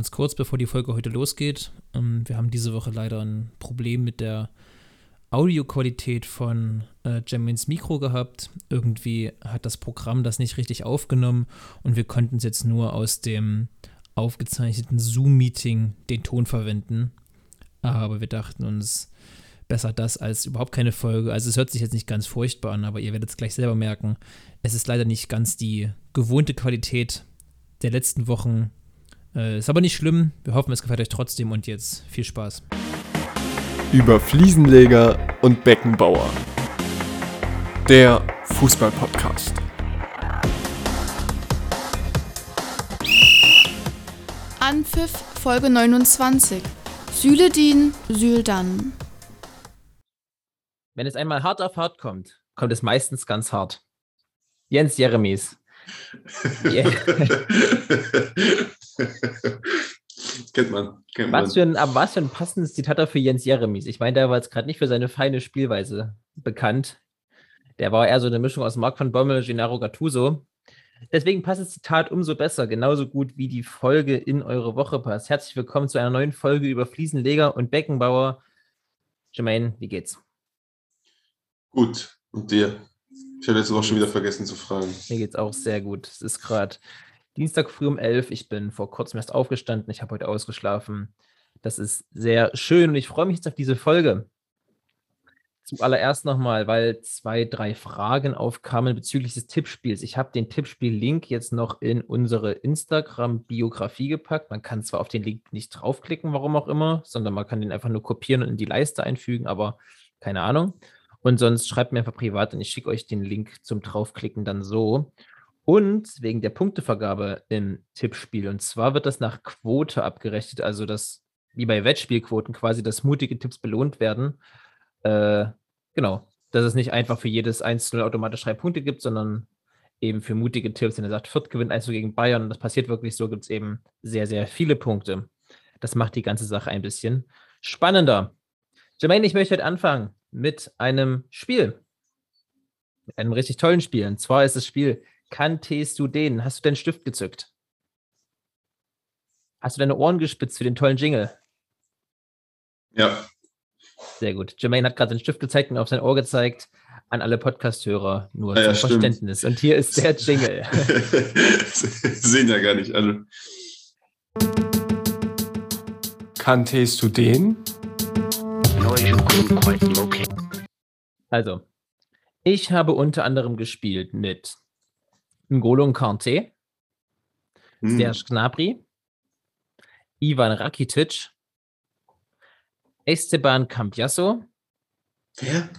ganz kurz, bevor die Folge heute losgeht. Ähm, wir haben diese Woche leider ein Problem mit der Audioqualität von äh, Jermaines Mikro gehabt. Irgendwie hat das Programm das nicht richtig aufgenommen und wir konnten es jetzt nur aus dem aufgezeichneten Zoom-Meeting den Ton verwenden. Aber wir dachten uns, besser das als überhaupt keine Folge. Also es hört sich jetzt nicht ganz furchtbar an, aber ihr werdet es gleich selber merken. Es ist leider nicht ganz die gewohnte Qualität der letzten Wochen. Äh, ist aber nicht schlimm. Wir hoffen, es gefällt euch trotzdem und jetzt viel Spaß. Über Fliesenleger und Beckenbauer. Der Fußball-Podcast. Anpfiff Folge 29. Süledin, Süldan. Wenn es einmal hart auf hart kommt, kommt es meistens ganz hart. Jens Jeremies. Yeah. kennt man. Kennt was, für ein, aber was für ein passendes Zitat er für Jens Jeremies. Ich meine, der war jetzt gerade nicht für seine feine Spielweise bekannt. Der war eher so eine Mischung aus Marc von Bommel, Gennaro Gattuso. Deswegen passt das Zitat umso besser, genauso gut wie die Folge in eure Woche passt. Herzlich willkommen zu einer neuen Folge über Fliesenleger und Beckenbauer. Jermaine, wie geht's? Gut. Und dir? Ich habe letzte Woche schon wieder vergessen zu fragen. Mir geht's auch sehr gut. Es ist gerade Dienstag früh um elf. Ich bin vor kurzem erst aufgestanden. Ich habe heute ausgeschlafen. Das ist sehr schön und ich freue mich jetzt auf diese Folge. Zuallererst nochmal, weil zwei, drei Fragen aufkamen bezüglich des Tippspiels. Ich habe den Tippspiel-Link jetzt noch in unsere Instagram-Biografie gepackt. Man kann zwar auf den Link nicht draufklicken, warum auch immer, sondern man kann den einfach nur kopieren und in die Leiste einfügen, aber keine Ahnung. Und sonst schreibt mir einfach privat und ich schicke euch den Link zum draufklicken dann so. Und wegen der Punktevergabe im Tippspiel. Und zwar wird das nach Quote abgerechnet, also das, wie bei Wettspielquoten quasi, dass mutige Tipps belohnt werden. Äh, genau. Dass es nicht einfach für jedes 1-0 automatisch drei Punkte gibt, sondern eben für mutige Tipps. Wenn er sagt, Fürth gewinnt 1 gegen Bayern, und das passiert wirklich so, gibt es eben sehr, sehr viele Punkte. Das macht die ganze Sache ein bisschen spannender. Jermaine, ich möchte heute anfangen mit einem Spiel. Mit einem richtig tollen Spiel. Und zwar ist das Spiel Kanntest du den? Hast du deinen Stift gezückt? Hast du deine Ohren gespitzt für den tollen Jingle? Ja. Sehr gut. Jermaine hat gerade den Stift gezeigt und auf sein Ohr gezeigt. An alle Podcast-Hörer nur ja, zum stimmt. Verständnis. Und hier ist der Jingle. Sehen ja gar nicht alle. Kanntest du den? Also, ich habe unter anderem gespielt mit N'Golo Kante, Hm. Serge Gnabry, Ivan Rakitic, Esteban Cambiasso, Wer?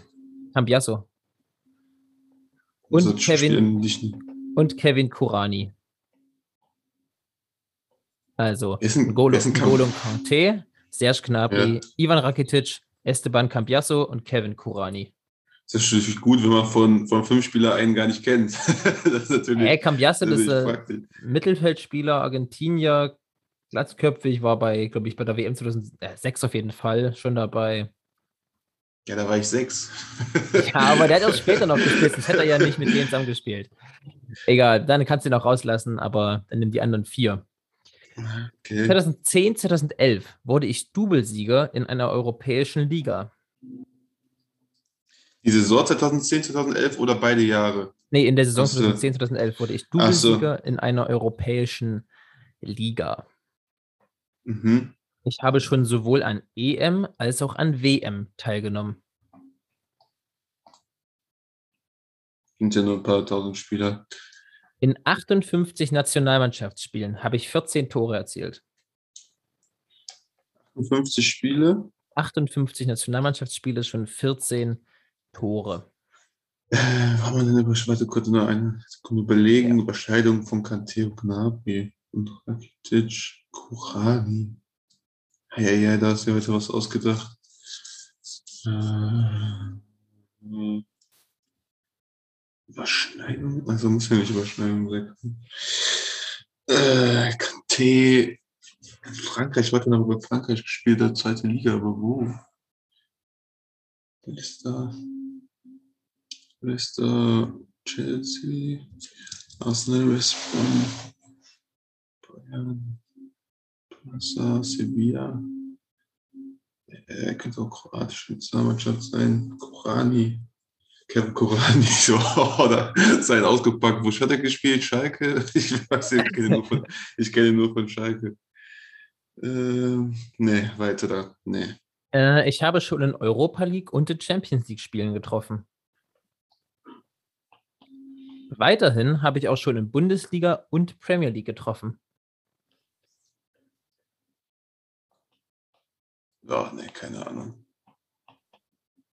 Cambiasso und Also, Kevin spielen nicht- und Kevin Kurani. Also N'Golo Kante, Serge Gnabry, Ivan Rakitic, Esteban Cambiasso und Kevin Kurani. Das ist natürlich gut, wenn man von, von fünf Spielern einen gar nicht kennt. das ist natürlich. Hey, Cambiasso, ist äh. Mittelfeldspieler, Argentinier, glatzköpfig, war bei, glaube ich, bei der WM 2006 auf jeden Fall schon dabei. Ja, da war ich sechs. Ja, aber der hat auch später noch gespielt, sonst hätte er ja nicht mit denen zusammen gespielt. Egal, dann kannst du ihn auch rauslassen, aber dann nimm die anderen vier. Okay. 2010, 2011 wurde ich Doublesieger in einer europäischen Liga. Die Saison 2010, 2011 oder beide Jahre? Nee, in der Saison Ach so. 2010, 2011 wurde ich Ach so. Doublesieger in einer europäischen Liga. Mhm. Ich habe schon sowohl an EM als auch an WM teilgenommen. Sind ja nur ein paar tausend Spieler. In 58 Nationalmannschaftsspielen habe ich 14 Tore erzielt. 50 Spiele. 58 Nationalmannschaftsspiele, schon 14 Tore. Äh, haben wir denn über, warte kurz nur eine Sekunde überlegen. Überschneidung von Kante und Gnabry und Rakitic, Kurani. Ja, ja, ja, da du ja heute was ausgedacht. Äh, Überschneidung? Also muss ja nicht Überschneidung sein. Äh, Kante. Frankreich, warte noch über Frankreich gespielt hat, zweite Liga, aber wo? Da? Leicester, Chelsea, Arsenal, West Brom, Bayern, Barca, Sevilla. Er könnte auch kroatische Nationalmannschaft sein. Korani. Kevin Korani, so, oder sein ausgepackt. Wo hat er gespielt? Schalke? Ich weiß nicht, ich kenne nur von, ich kenne nur von Schalke. Ähm, nee, weiter da. Nee. Äh, ich habe schon in Europa League und in Champions League Spielen getroffen. Weiterhin habe ich auch schon in Bundesliga und Premier League getroffen. Ja, nee, keine Ahnung.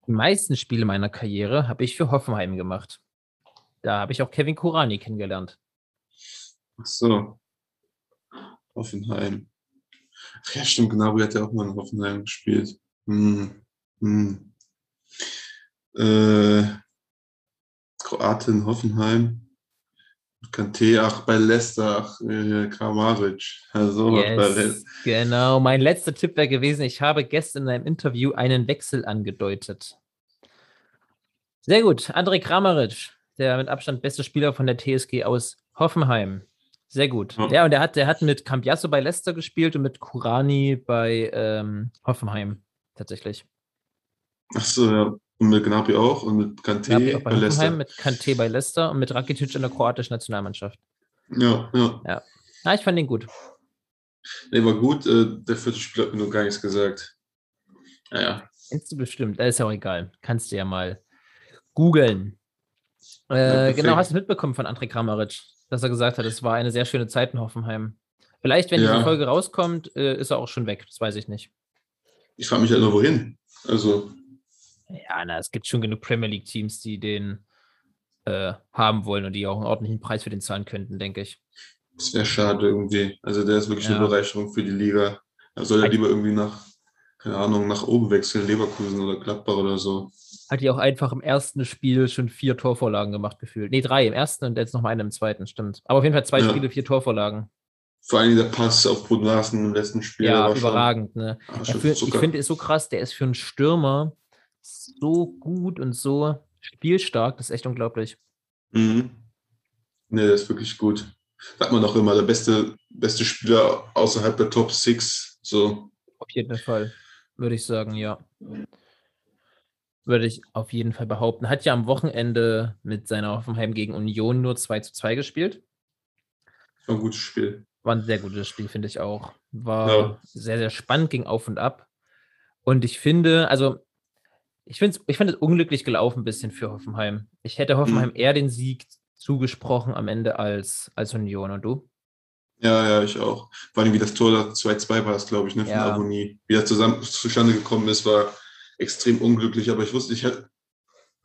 Die meisten Spiele meiner Karriere habe ich für Hoffenheim gemacht. Da habe ich auch Kevin Kurani kennengelernt. Ach so. Hoffenheim. Ach ja, stimmt, Gnabry hat ja auch mal in Hoffenheim gespielt. Hm. Hm. Äh, Kroatin, Hoffenheim. Kante, ach, bei Leicester, ach, äh, Kramaric. Also, Yes, genau. Mein letzter Tipp wäre gewesen, ich habe gestern in einem Interview einen Wechsel angedeutet. Sehr gut. André Kramaric, der mit Abstand beste Spieler von der TSG aus Hoffenheim. Sehr gut. Ja. Ja, und der hat, der hat mit Cambiasso bei Leicester gespielt und mit Kurani bei ähm, Hoffenheim tatsächlich. ach so, ja. Und mit Gnabry auch und mit auch bei, Leicester. Mit Kante bei Leicester und mit Rakitic in der kroatischen Nationalmannschaft. Ja, ja. Ja, ich fand den gut. Nee, war gut. Äh, der vierte Spieler hat mir noch gar nichts gesagt. Naja. Kennst du bestimmt, das ist ja auch egal. Kannst du ja mal googeln. Äh, perfekt. genau, hast du mitbekommen von André Kramaric, dass er gesagt hat, es war eine sehr schöne Zeit in Hoffenheim. Vielleicht, wenn Ja. diese Folge rauskommt, äh, ist er auch schon weg. Das weiß ich nicht. Ich frage mich halt nur, wohin. Also, Ja, na, es gibt schon genug Premier League-Teams, die den äh, haben wollen und die auch einen ordentlichen Preis für den zahlen könnten, denke ich. das wäre schade irgendwie. Also, der ist wirklich Ja. eine Bereicherung für die Liga. Da soll er Ein- lieber irgendwie nach, keine Ahnung, nach oben wechseln, Leverkusen oder Gladbach oder so. Hat ja auch einfach im ersten Spiel schon vier Torvorlagen gemacht, gefühlt. Nee, drei im ersten und jetzt noch mal eine im zweiten, stimmt. Aber auf jeden Fall zwei Ja. Spiele, vier Torvorlagen. Vor allem der Pass auf Brun Larsen im letzten Spiel. Ja, war schon- überragend, ne? ah, Ja, ich finde es so krass, der ist für einen Stürmer so gut und so spielstark, das ist echt unglaublich. Mhm. Nee, der ist wirklich gut. Sagt man doch immer, der beste, beste Spieler außerhalb der Top 6. So. Auf jeden Fall, würde ich sagen, ja. Würde ich auf jeden Fall behaupten. Hat ja am Wochenende mit seiner Hoffenheim gegen Union nur 2 zu 2 gespielt. War ein gutes Spiel. War ein sehr gutes Spiel, finde ich auch. War Ja. sehr, sehr spannend, ging auf und ab. Und ich finde, also, ich finde ich fand es unglücklich gelaufen ein bisschen für Hoffenheim. Ich hätte Hoffenheim Mhm. eher den Sieg zugesprochen am Ende als, als Union. Und du? Ja, ja, ich auch. Vor allem wie das Tor da 2-2 war es, glaube ich, ne, von Ja. Aboni. Wie das zusammen zustande gekommen ist, war extrem unglücklich. Aber ich wusste, ich hatte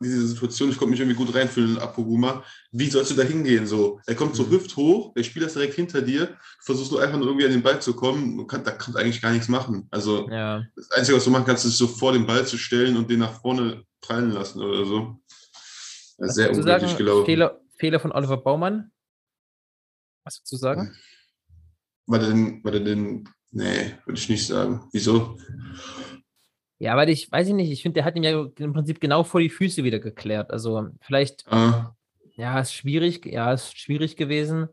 diese Situation, ich konnte mich irgendwie gut reinfühlen in Apoguma. Wie sollst du da hingehen? So? Er kommt so Mhm. hüfthoch, der Spieler ist direkt hinter dir, du versuchst nur einfach nur irgendwie an den Ball zu kommen. Du kann, da kannst du eigentlich gar nichts machen. Also Ja. das Einzige, was du machen kannst, ist so vor den Ball zu stellen und den nach vorne prallen lassen oder so. Ja, sehr du unglücklich gelaufen. Fehler, Fehler von Oliver Baumann? Was du sagen? War der denn, war der denn, nee, würde ich nicht sagen. Wieso? Ja, weil ich weiß ich nicht, ich finde, der hat ihm ja im Prinzip genau vor die Füße wieder geklärt. Also vielleicht, Ah, ja, ist schwierig, ja, ist schwierig gewesen.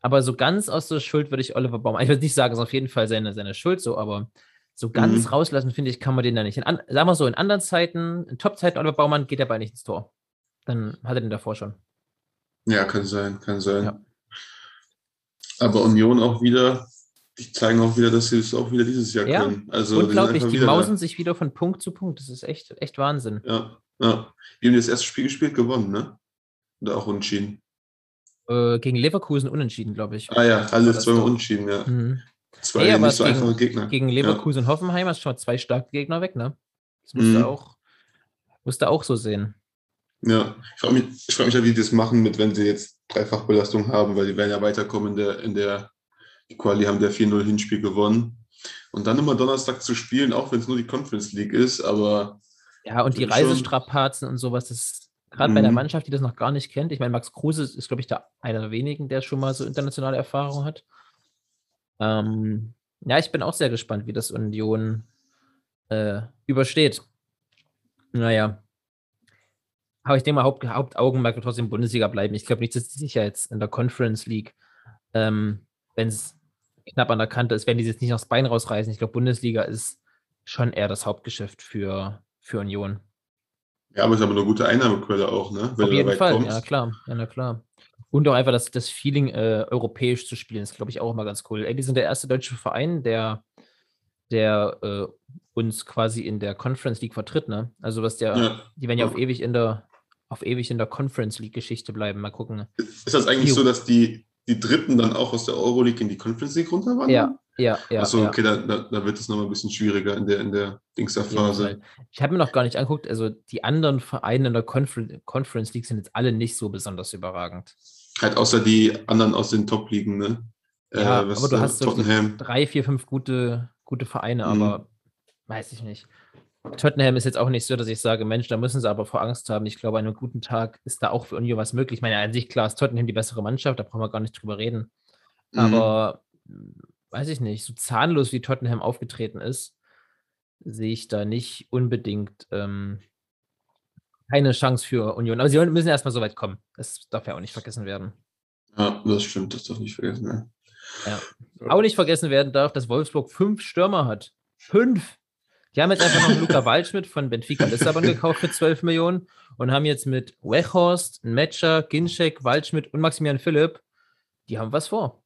Aber so ganz aus der Schuld würde ich Oliver Baumann, ich würde nicht sagen, es ist auf jeden Fall seine, seine Schuld so, aber so ganz Mhm. rauslassen, finde ich, kann man den da nicht. In an, sagen wir so, in anderen Zeiten, in Top-Zeiten Oliver Baumann geht der Ball nicht ins Tor. Dann hat er den davor schon. ja, kann sein, kann sein. Ja. Aber Union auch wieder, die zeigen auch wieder, dass sie das auch wieder dieses Jahr Ja, können. Also, Unglaublich, die wieder da. mausen sich wieder von Punkt zu Punkt. Das ist echt, echt Wahnsinn. Ja, ja. Die haben das erste Spiel gespielt, gewonnen, ne? Oder auch unentschieden. Äh, gegen Leverkusen unentschieden, glaube ich. Ah ja, alle zweimal unentschieden, ja. Mhm. Zwei aber nicht so gegen- einfache Gegner. Gegen Leverkusen und Hoffenheim hast du schon mal zwei starke Gegner weg, ne? Das musst Mhm. du auch, musst du auch so sehen. Ja, ich frage mich, ich frag mich ja, wie die das machen, mit wenn sie jetzt Dreifachbelastung haben, weil die werden ja weiterkommen in der, in der die Quali haben der 4-0 Hinspiel gewonnen. Und dann immer Donnerstag zu spielen, auch wenn es nur die Conference League ist, aber Ja, und die Reisestrapazen und sowas, das gerade bei der Mhm. Mannschaft, die das noch gar nicht kennt. Ich meine, Max Kruse ist, glaube ich, der einer der wenigen, der schon mal so internationale Erfahrung hat. Ähm, ja, ich bin auch sehr gespannt, wie das Union äh, übersteht. Naja. Aber ich denke mal, Haupt, Hauptaugenmerk wird trotzdem Bundesliga bleiben. Ich glaube nicht, dass die sich ja jetzt in der Conference League, ähm, wenn es knapp an der Kante ist, werden die jetzt nicht aufs Bein rausreißen. Ich glaube, Bundesliga ist schon eher das Hauptgeschäft für, für Union. Ja, aber es ist aber eine gute Einnahmequelle auch, ne? Wenn Auf jeden Fall, kommst. ja klar, ja, na klar. Und auch einfach das, das Feeling, äh, europäisch zu spielen, ist, glaube ich, auch immer ganz cool. Ey, die sind der erste deutsche Verein, der, der äh, uns quasi in der Conference League vertritt, ne? Also was der, ja. die werden ja auf ewig in der, auf ewig in der Conference League-Geschichte bleiben. Mal gucken. Ist das eigentlich jo. so, dass die, die Dritten dann auch aus der Euroleague in die Conference League runterwandern? Ja, ja, ja. Achso, ja. okay, da, da, da, wird es nochmal ein bisschen schwieriger in der, in der Dingster-Phase. Ich habe mir noch gar nicht angeguckt, also die anderen Vereine in der Confer Conference League sind jetzt alle nicht so besonders überragend. Halt außer die anderen aus den Top-Ligen, ne? Ja, äh, aber du hast so drei, vier, fünf gute, gute Vereine, mhm. aber weiß ich nicht. Tottenham ist jetzt auch nicht so, dass ich sage, Mensch, da müssen sie aber vor Angst haben. Ich glaube, an einem guten Tag ist da auch für Union was möglich. Ich meine, an sich klar ist Tottenham die bessere Mannschaft, da brauchen wir gar nicht drüber reden. Mhm. Aber weiß ich nicht, so zahnlos wie Tottenham aufgetreten ist, sehe ich da nicht unbedingt ähm, keine Chance für Union. Aber sie müssen erstmal so weit kommen. Das darf ja auch nicht vergessen werden. Ja, das stimmt, das darf nicht vergessen werden. Ja. Auch nicht vergessen werden darf, dass Wolfsburg fünf Stürmer hat. Fünf! Die haben jetzt einfach noch Luca Waldschmidt von Benfica Lissabon gekauft für 12 Millionen und haben jetzt mit Wechhorst, Metscher, Ginczek, Waldschmidt und Maximilian Philipp, die haben was vor.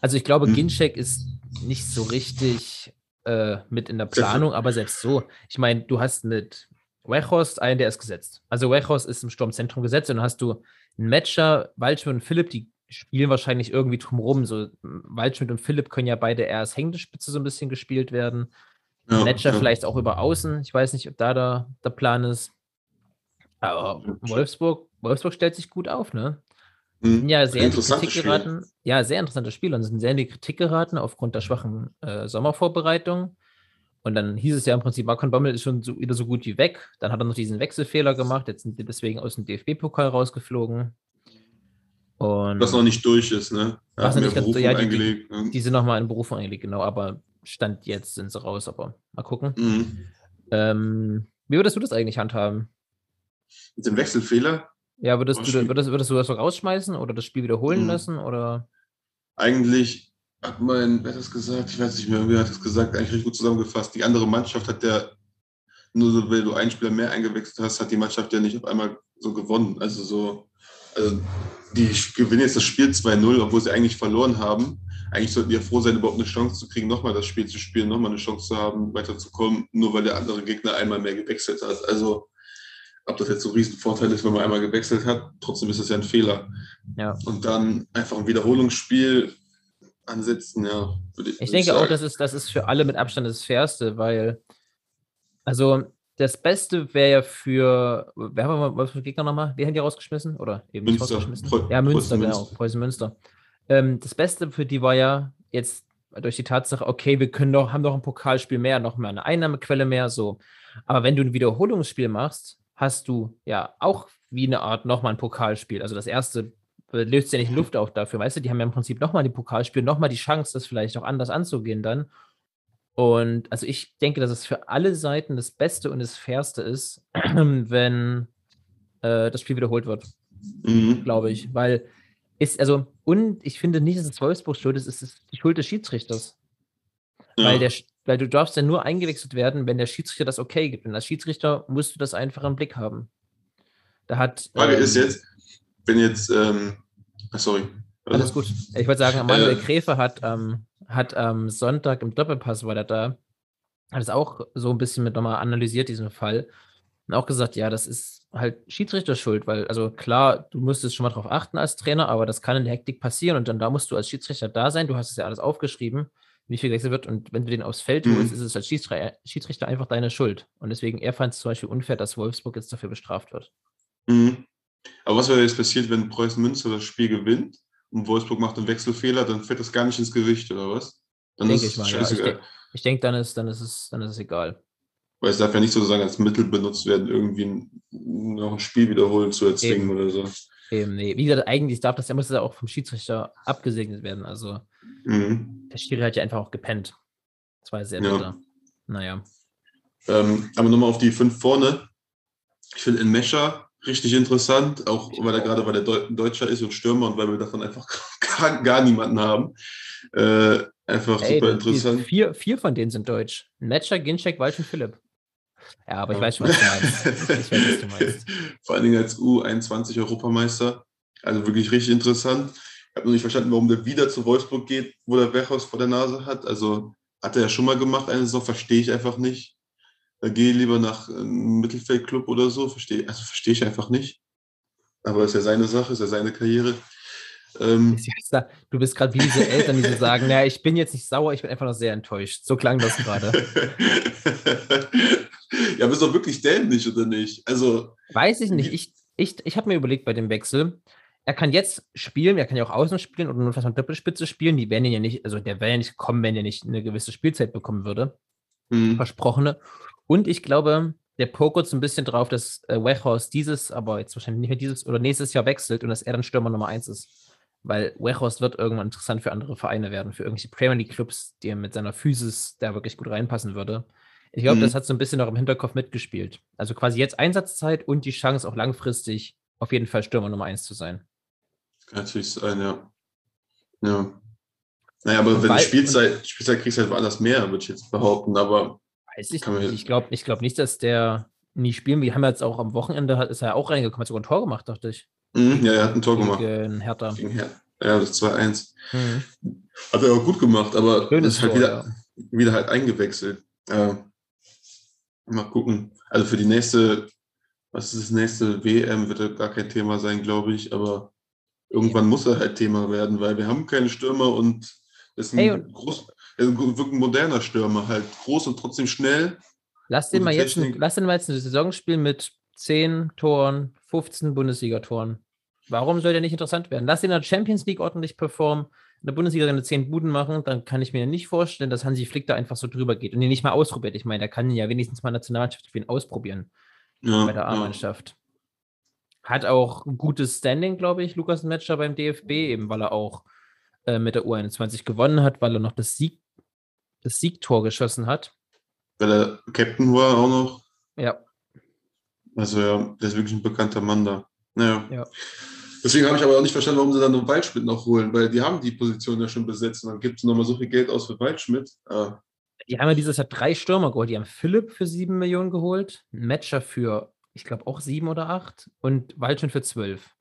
Also ich glaube, hm. Ginczek ist nicht so richtig äh, mit in der Planung, aber selbst so. Ich meine, du hast mit Wechhorst einen, der ist gesetzt. Also Wechhorst ist im Sturmzentrum gesetzt und dann hast du einen Matcher, Waldschmidt und Philipp, die spielen wahrscheinlich irgendwie drumherum. So Waldschmidt und Philipp können ja beide eher als hängende Spitze so ein bisschen gespielt werden. Ja, Matcher ja. vielleicht auch über außen. Ich weiß nicht, ob da der, der Plan ist. Aber Wolfsburg, Wolfsburg stellt sich gut auf, ne? Mhm. Ja, sehr in die Kritik geraten. Ja, sehr interessantes Spiel und sind sehr in die Kritik geraten aufgrund der schwachen äh, Sommervorbereitung. Und dann hieß es ja im Prinzip, Marcon Bommel ist schon so, wieder so gut wie weg. Dann hat er noch diesen Wechselfehler gemacht. Jetzt sind die deswegen aus dem DFB-Pokal rausgeflogen. Und was noch nicht durch ist, ne? Was nicht ganz, ja, die, die, ne? die sind nochmal in Berufung eingelegt, genau. Aber Stand jetzt sind sie raus, aber mal gucken. Mhm. Ähm, wie würdest du das eigentlich handhaben? Mit dem Wechselfehler? Ja, würdest, du, würdest, würdest du das so rausschmeißen oder das Spiel wiederholen mhm. lassen? Oder? Eigentlich hat mein, wer hat das gesagt? Ich weiß nicht mehr, wer hat das gesagt, eigentlich richtig gut zusammengefasst. Die andere Mannschaft hat ja, nur so, weil du einen Spieler mehr eingewechselt hast, hat die Mannschaft ja nicht auf einmal so gewonnen. Also so, also die gewinnen jetzt das Spiel 2-0, obwohl sie eigentlich verloren haben. Eigentlich sollten die ja froh sein, überhaupt eine Chance zu kriegen, nochmal das Spiel zu spielen, nochmal eine Chance zu haben, weiterzukommen, nur weil der andere Gegner einmal mehr gewechselt hat. Also ob das jetzt so ein Riesenvorteil ist, wenn man einmal gewechselt hat, trotzdem ist das ja ein Fehler. Ja. Und dann einfach ein Wiederholungsspiel ansetzen, ja. ich, ich denke sagen. auch, das ist, das ist für alle mit Abstand das Fairste, weil, also das Beste wäre ja für, wer haben wir für Gegner nochmal? Wer haben die rausgeschmissen? Oder eben Münster. rausgeschmissen? Preu ja, Münster, Preußen genau, Preußen Münster. Ähm, das Beste für die war ja jetzt durch die Tatsache, okay, wir können doch, haben doch ein Pokalspiel mehr, noch mal eine Einnahmequelle mehr, so. Aber wenn du ein Wiederholungsspiel machst, hast du ja auch wie eine Art nochmal ein Pokalspiel. Also das erste löst ja nicht Luft auf dafür, weißt du, die haben ja im Prinzip nochmal die Pokalspiel, nochmal die Chance, das vielleicht auch anders anzugehen dann. Und also ich denke, dass es für alle Seiten das Beste und das Fairste ist, wenn äh, das Spiel wiederholt wird. Mhm. Glaube ich. Weil ist, also, und ich finde nicht, dass es Wolfsburg schuld ist, es ist die Schuld des Schiedsrichters. Ja. Weil, der, weil du darfst ja nur eingewechselt werden, wenn der Schiedsrichter das okay gibt. Und als Schiedsrichter musst du das einfach im Blick haben. Da hat. Frage ähm, ist jetzt, wenn jetzt, ähm, sorry. Alles gut. Ich wollte sagen, Manuel äh, Gräfe hat, ähm, hat am Sonntag im Doppelpass, war der da, hat es auch so ein bisschen mit nochmal analysiert, diesen Fall. Und auch gesagt, ja, das ist halt Schiedsrichter schuld, weil, also klar, du müsstest schon mal drauf achten als Trainer, aber das kann in der Hektik passieren und dann da musst du als Schiedsrichter da sein. Du hast es ja alles aufgeschrieben wie viel gewechselt wird. Und wenn du den aufs Feld mhm. holst, ist es als Schiedsrichter, Schiedsrichter, einfach deine Schuld. Und deswegen, er fand es zum Beispiel unfair, dass Wolfsburg jetzt dafür bestraft wird. Mhm. Aber was wäre jetzt passiert, wenn Preußen Münster das Spiel gewinnt und Wolfsburg macht einen Wechselfehler, dann fällt das gar nicht ins Gericht, oder was? Dann denke ich mal, ja. Ich denke, denk, dann, ist, dann, ist es, dann ist es egal. Weil es darf ja nicht sozusagen als Mittel benutzt werden, irgendwie noch ein Spiel wiederholen zu erzwingen Eben. oder so. Eben, nee. Wie gesagt, eigentlich darf das ja, muss das auch vom Schiedsrichter abgesegnet werden. Also mhm. der Schiri hat ja einfach auch gepennt. Das war sehr ja. bitter. Naja. Ähm, aber nochmal auf die fünf vorne. Ich finde in Mescher richtig interessant, auch weil er gerade weil Deu Deutscher ist und Stürmer und weil wir davon einfach gar, gar niemanden haben. Äh, Einfach Ey, super interessant. Vier, vier von denen sind deutsch. Matcher, Ginczek, Walsch und Philipp. Ja, aber ich weiß schon, was du meinst. Ich weiß, was du meinst. Vor allen Dingen als U21 Europameister. Also wirklich richtig interessant. Ich habe noch nicht verstanden, warum der wieder zu Wolfsburg geht, wo der Werkhaus vor der Nase hat. Also hat er ja schon mal gemacht, eine Saison, verstehe ich einfach nicht. Da gehe lieber nach einem Mittelfeldclub oder so, verstehe, also verstehe ich einfach nicht. Aber ist ja seine Sache, ist ja seine Karriere. Ähm, Du bist gerade wie diese Eltern, die so sagen, naja, ich bin jetzt nicht sauer, ich bin einfach noch sehr enttäuscht. So klang das gerade. ja, aber ist doch wirklich dämlich, oder nicht? Also, Weiß ich nicht. Ich, ich, ich habe mir überlegt bei dem Wechsel, er kann jetzt spielen, er kann ja auch außen spielen oder nur fast mal Doppelspitze spielen. Die werden ja nicht, also der wäre ja nicht kommen, wenn er nicht eine gewisse Spielzeit bekommen würde. hm, Versprochene. Und ich glaube, der pokert so ein bisschen drauf, dass äh, Wechhaus dieses, aber jetzt wahrscheinlich nicht mehr dieses oder nächstes Jahr wechselt und dass er dann Stürmer Nummer 1 ist. Weil Wechhaus wird irgendwann interessant für andere Vereine werden, für irgendwelche Premier League Clubs, die er mit seiner Physis da wirklich gut reinpassen würde. Ich glaube, Mhm. das hat so ein bisschen noch im Hinterkopf mitgespielt. Also quasi jetzt Einsatzzeit und die Chance auch langfristig auf jeden Fall Stürmer Nummer 1 zu sein. kann natürlich sein, ja. Ja. Naja, aber Und wenn weil- Spielzeit, Spielzeit kriegst du halt woanders mehr, würde ich jetzt behaupten. Aber Weiß ich nicht. Ich glaube ich glaub nicht, dass der nie spielen. Wir haben jetzt auch am Wochenende, ist er auch reingekommen, hat sogar ein Tor gemacht, dachte ich. Mhm, ja, er hat ein Tor gemacht. Gegen Hertha. Gegen Her ja, das 2-1. Mhm. Hat er auch gut gemacht, aber Schönes ist halt Tor, wieder, ja. wieder halt eingewechselt. Äh, mal gucken. Also für die nächste, was ist das nächste WM, wird er gar kein Thema sein, glaube ich, aber irgendwann muss er halt Thema werden, weil wir haben keine Stürmer und das ist ein, Hey, und- groß, er ist ein moderner Stürmer, halt groß und trotzdem schnell. Lass den mal jetzt, lass den mal jetzt eine Saison spielen mit 10 Toren, 15 Bundesligatoren. Warum soll der nicht interessant werden? Lass den in der Champions League ordentlich performen, in der Bundesliga seine 10 Buden machen, dann kann ich mir nicht vorstellen, dass Hansi Flick da einfach so drüber geht und ihn nicht mal ausprobiert. Ich meine, der kann ihn ja wenigstens mal Nationalmannschaft für ihn ausprobieren Ja, bei der ja. A-Mannschaft. Hat auch ein gutes Standing, glaube ich, Lukas Metscher beim DFB, eben weil er auch äh, mit der U21 gewonnen hat, weil er noch das, Sieg, das Siegtor geschossen hat. Weil er Captain war auch noch. Ja, Also ja, der ist wirklich ein bekannter Mann da. Naja. Ja. Deswegen habe ich aber auch nicht verstanden, warum sie dann einen Waldschmidt noch holen, weil die haben die Position ja schon besetzt und dann gibt es nochmal so viel Geld aus für Waldschmidt. Ah, Die haben ja dieses Jahr drei Stürmer geholt. Die haben Philipp für sieben Millionen geholt, einen Matcher für, ich glaube, auch sieben oder acht und Waldschmidt für zwölf.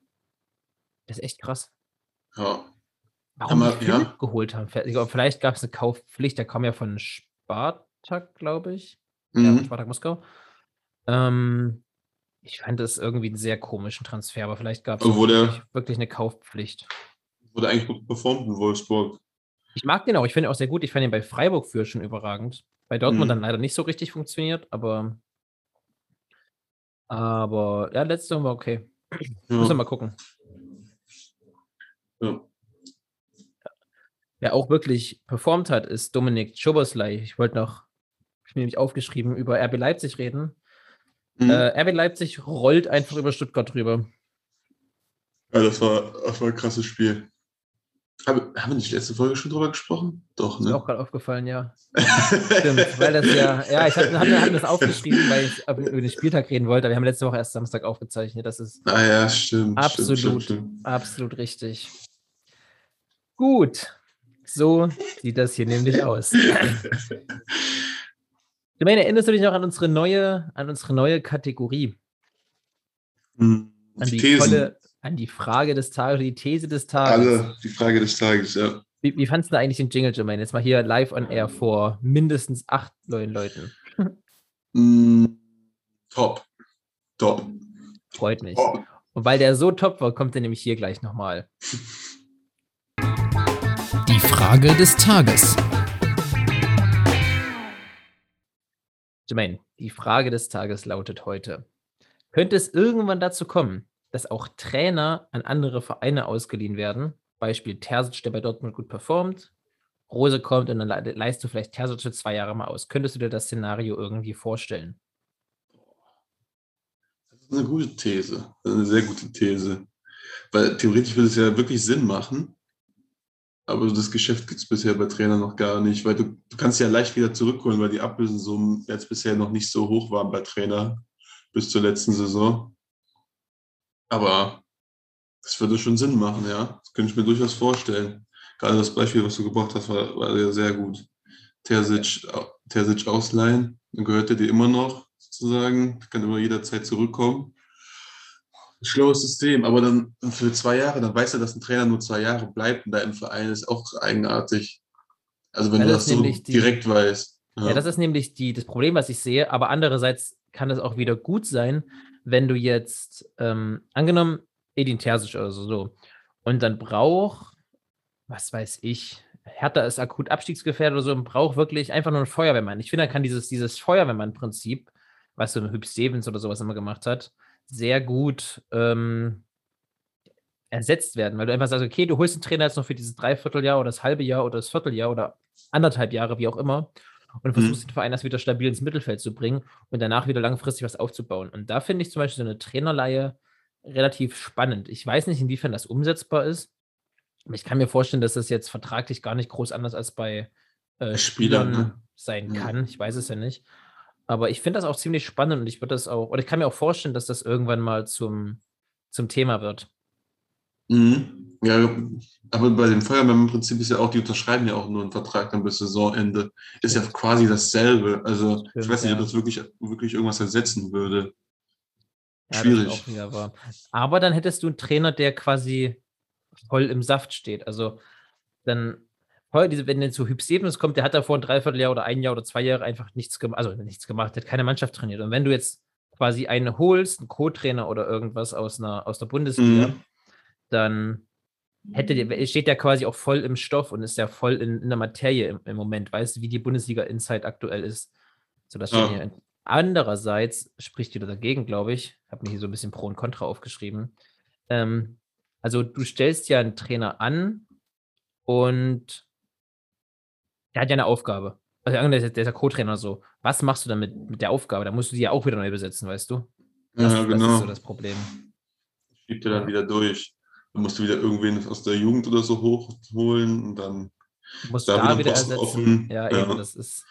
Das ist echt krass. ja. Warum Aber, die ja. Philipp geholt haben? Vielleicht gab es eine Kaufpflicht, der kam ja von Spartak, glaube ich. Ja, von Mhm. Spartak Moskau. Ähm, ich fand das irgendwie einen sehr komischen Transfer, aber vielleicht gab es wirklich, wirklich eine Kaufpflicht. Wurde eigentlich gut performt in Wolfsburg. Ich mag den auch, ich finde ihn auch sehr gut. Ich fand ihn bei Freiburg für schon überragend. Bei Dortmund Mhm. dann leider nicht so richtig funktioniert, aber. Aber ja, letzte Saison war okay. Müssen wir Ja. mal gucken. Ja. Wer auch wirklich performt hat, ist Dominik Schoboslai. Ich wollte noch, ich mir nämlich aufgeschrieben, über RB Leipzig reden. Mhm. Äh, RB Leipzig rollt einfach über Stuttgart drüber. ja, das war, das war ein krasses Spiel. Haben, haben wir nicht letzte Folge schon drüber gesprochen? Doch, Ist mir auch ne? gerade aufgefallen, ja. Stimmt, weil das ja, ja, ich hatte, hatte, hatte das aufgeschrieben, weil ich über den Spieltag reden wollte. aber Wir haben letzte Woche erst Samstag aufgezeichnet. Das ist ah ja, stimmt. Absolut. Stimmt, stimmt, stimmt. absolut richtig. Gut, so sieht das hier nämlich aus. Domaine, erinnerst du dich noch an unsere neue, an unsere neue Kategorie? Mhm. An die, Thesen. tolle, an die Frage des Tages, die These des Tages. Alle, die Frage des Tages, ja. Wie, wie fandest du eigentlich den Jingle, Jermaine? Jetzt mal hier live on air vor mindestens acht neuen Leuten. Mhm. Top. Top. Freut mich. Top. Und weil der so top war, kommt er nämlich hier gleich nochmal. Die Frage des Tages. Jermaine, die Frage des Tages lautet heute: Könnte es irgendwann dazu kommen, dass auch Trainer an andere Vereine ausgeliehen werden? Beispiel Terzic, der bei Dortmund gut performt. Rose kommt und dann le- leist du vielleicht Terzic für zwei Jahre mal aus. Könntest du dir das Szenario irgendwie vorstellen? Das ist eine gute These. Ist eine sehr gute These. Weil theoretisch würde es ja wirklich Sinn machen. Aber das Geschäft gibt es bisher bei Trainern noch gar nicht, weil du, du kannst ja leicht wieder zurückholen, weil die Ablösesummen jetzt bisher noch nicht so hoch waren bei Trainer bis zur letzten Saison. Aber das würde schon Sinn machen, ja. Das könnte ich mir durchaus vorstellen. gerade das Beispiel, was du gebracht hast, war, war sehr gut. Terzic, Terzic ausleihen, dann gehört er dir immer noch sozusagen, kann immer jederzeit zurückkommen. Schlaues System, aber dann für zwei Jahre, dann weiß er, dass ein Trainer nur zwei Jahre bleibt und da im Verein ist auch eigenartig. Also wenn Ja, du das das so die- direkt weißt. Ja, das ist nämlich die, das Problem, was ich sehe. Aber andererseits kann es auch wieder gut sein, wenn du jetzt, ähm, angenommen, Edin Terzic oder so, so, und dann braucht, was weiß ich, Hertha ist akut abstiegsgefährdet oder so und braucht wirklich einfach nur einen Feuerwehrmann. Ich finde, da kann dieses, dieses Feuerwehrmann-Prinzip, was so ein Hüb Stevens oder sowas immer gemacht hat, sehr gut ähm, ersetzt werden, weil du einfach sagst, okay, du holst den Trainer jetzt noch für dieses Dreivierteljahr oder das halbe Jahr oder das Vierteljahr oder anderthalb Jahre, wie auch immer, und versuchst den Verein das wieder stabil ins Mittelfeld zu bringen und danach wieder langfristig was aufzubauen. Und da finde ich zum Beispiel so eine Trainerleihe relativ spannend. Ich weiß nicht, inwiefern das umsetzbar ist, aber ich kann mir vorstellen, dass das jetzt vertraglich gar nicht groß anders als bei äh, Spielern, Spielern ne? sein Ja. kann. Ich weiß es ja nicht. Aber ich finde das auch ziemlich spannend und ich würde das auch, oder ich kann mir auch vorstellen, dass das irgendwann mal zum, zum Thema wird. Mhm. Ja, aber bei dem Feuerwehrmann im Prinzip ist ja auch, die unterschreiben ja auch nur einen Vertrag dann bis Saisonende. Ist ja quasi dasselbe. Also ich Stimmt, weiß nicht, ob das wirklich, wirklich irgendwas ersetzen würde. Ja, Schwierig. Aber dann hättest du einen Trainer, der quasi voll im Saft steht. Also dann, heute, wenn der zu Hüb Stevens kommt, der hat davor ein Dreivierteljahr oder ein Jahr oder zwei Jahre einfach nichts gemacht, also nichts gemacht, der hat keine Mannschaft trainiert. Und wenn du jetzt quasi einen holst, einen Co-Trainer oder irgendwas aus einer aus der Bundesliga, Mhm. dann hätte der, steht der quasi auch voll im Stoff und ist ja voll in, in der Materie im, im Moment, weißt du, wie die Bundesliga Insight aktuell ist. So, das Ja. hier. Andererseits spricht wieder dagegen, glaube ich. Ich habe mir hier so ein bisschen Pro und Contra aufgeschrieben. Ähm, also du stellst ja einen Trainer an und der hat ja eine Aufgabe. Also der ist der ist ja Co-Trainer so. Was machst du dann mit, mit der Aufgabe? Da musst du die ja auch wieder neu besetzen, weißt du? Das, Ja, das genau. ist so das Problem. Schiebt er dann Ja. wieder durch. Dann musst du wieder irgendwen aus der Jugend oder so hochholen und dann. Musst Da da, wieder wieder offen. Ja, Ja. eben, das ist.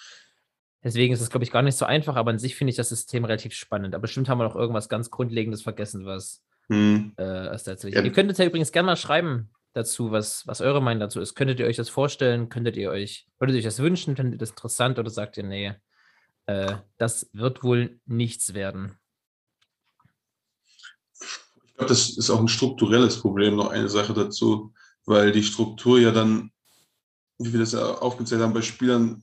Deswegen ist es, glaube ich, gar nicht so einfach, aber an sich finde ich das System relativ spannend. Aber bestimmt haben wir noch irgendwas ganz Grundlegendes vergessen, was, Hm, äh, dazu Ja. Ihr könnt uns ja übrigens gerne mal schreiben dazu, was, was eure Meinung dazu ist. Könntet ihr euch das vorstellen? Könntet ihr euch, würdet ihr euch das wünschen? Findet ihr das interessant oder sagt ihr, nee, äh, das wird wohl nichts werden? Ich glaube, das ist auch ein strukturelles Problem, noch eine Sache dazu, weil die Struktur ja dann, wie wir das ja aufgezählt haben, bei Spielern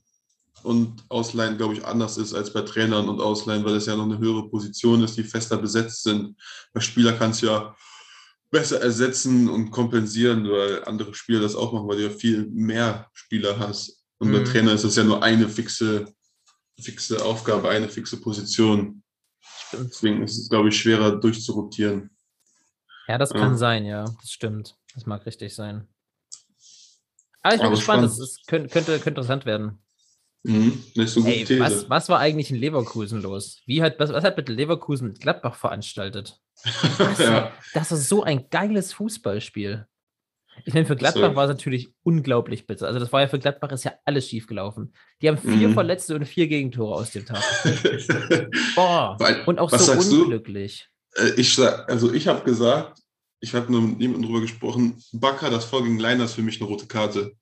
und Ausleihen, glaube ich, anders ist als bei Trainern und Ausleihen, weil es ja noch eine höhere Position ist, die fester besetzt sind. Bei Spieler kannst du ja besser ersetzen und kompensieren, weil andere Spieler das auch machen, weil du ja viel mehr Spieler hast. Und bei Mhm. Trainer ist das ja nur eine fixe, fixe Aufgabe, eine fixe Position. Stimmt. Deswegen ist es, glaube ich, schwerer durchzurotieren. Ja, das Ja. kann sein, ja. Das stimmt. Das mag richtig sein. Aber ich bin Aber gespannt. Das spannend. ist, könnte, könnte, interessant werden. Mhm. Nicht so gut Ey, These. was, was war eigentlich in Leverkusen los? Wie hat, was, was hat bitte Leverkusen mit Gladbach veranstaltet? ja. Das war so ein geiles Fußballspiel. Ich meine, für Das Gladbach war es natürlich unglaublich bitter. Also, das war ja für Gladbach ist ja alles schief gelaufen. Die haben vier Mhm. Verletzte und vier Gegentore aus dem Tag. Boah. Weil- Und auch so unglücklich. Äh, ich sag, also ich habe gesagt, ich habe nur mit niemandem drüber gesprochen, Bakker, das Vor gegen Leiner ist für mich eine rote Karte.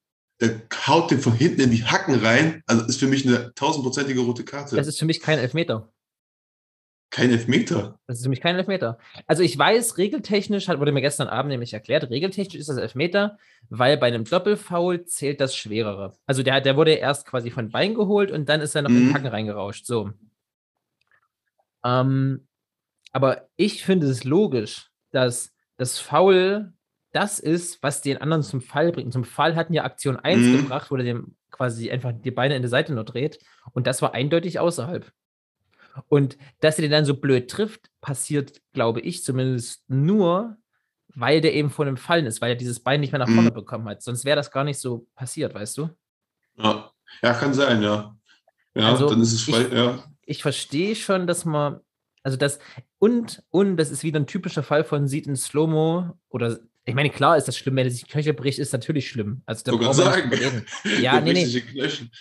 Der haut den von hinten in die Hacken rein, also ist für mich eine tausendprozentige rote Karte. Das ist für mich kein Elfmeter. Kein Elfmeter. Das ist für mich kein Elfmeter. Also ich weiß, regeltechnisch, hat, wurde mir gestern Abend nämlich erklärt, regeltechnisch ist das Elfmeter, weil bei einem Doppelfoul zählt das Schwerere. Also der, der wurde erst quasi von Bein geholt und dann ist er noch in den Mhm. Hacken reingerauscht. So. Ähm, aber ich finde es logisch, dass das Foul das ist, was den anderen zum Fall bringt. Zum Fall hatten ja Aktion 1 Mhm. gebracht, wo er dem quasi einfach die Beine in die Seite nur dreht. Und das war eindeutig außerhalb. Und dass er den dann so blöd trifft, passiert, glaube ich, zumindest nur, weil der eben von dem Fallen ist, weil er dieses Bein nicht mehr nach vorne Mhm. bekommen hat. Sonst wäre das gar nicht so passiert, weißt du? Ja. ja, kann sein, ja. Ja, Also, dann ist es frei, ich- ja. Ich verstehe schon, dass man, also das, und, und das ist wieder ein typischer Fall von sieht in Slow-Mo oder, ich meine, klar ist das schlimm, wenn er sich die Knöchel bricht, ist natürlich schlimm. Also da nicht sagen. Ja, nee, nee.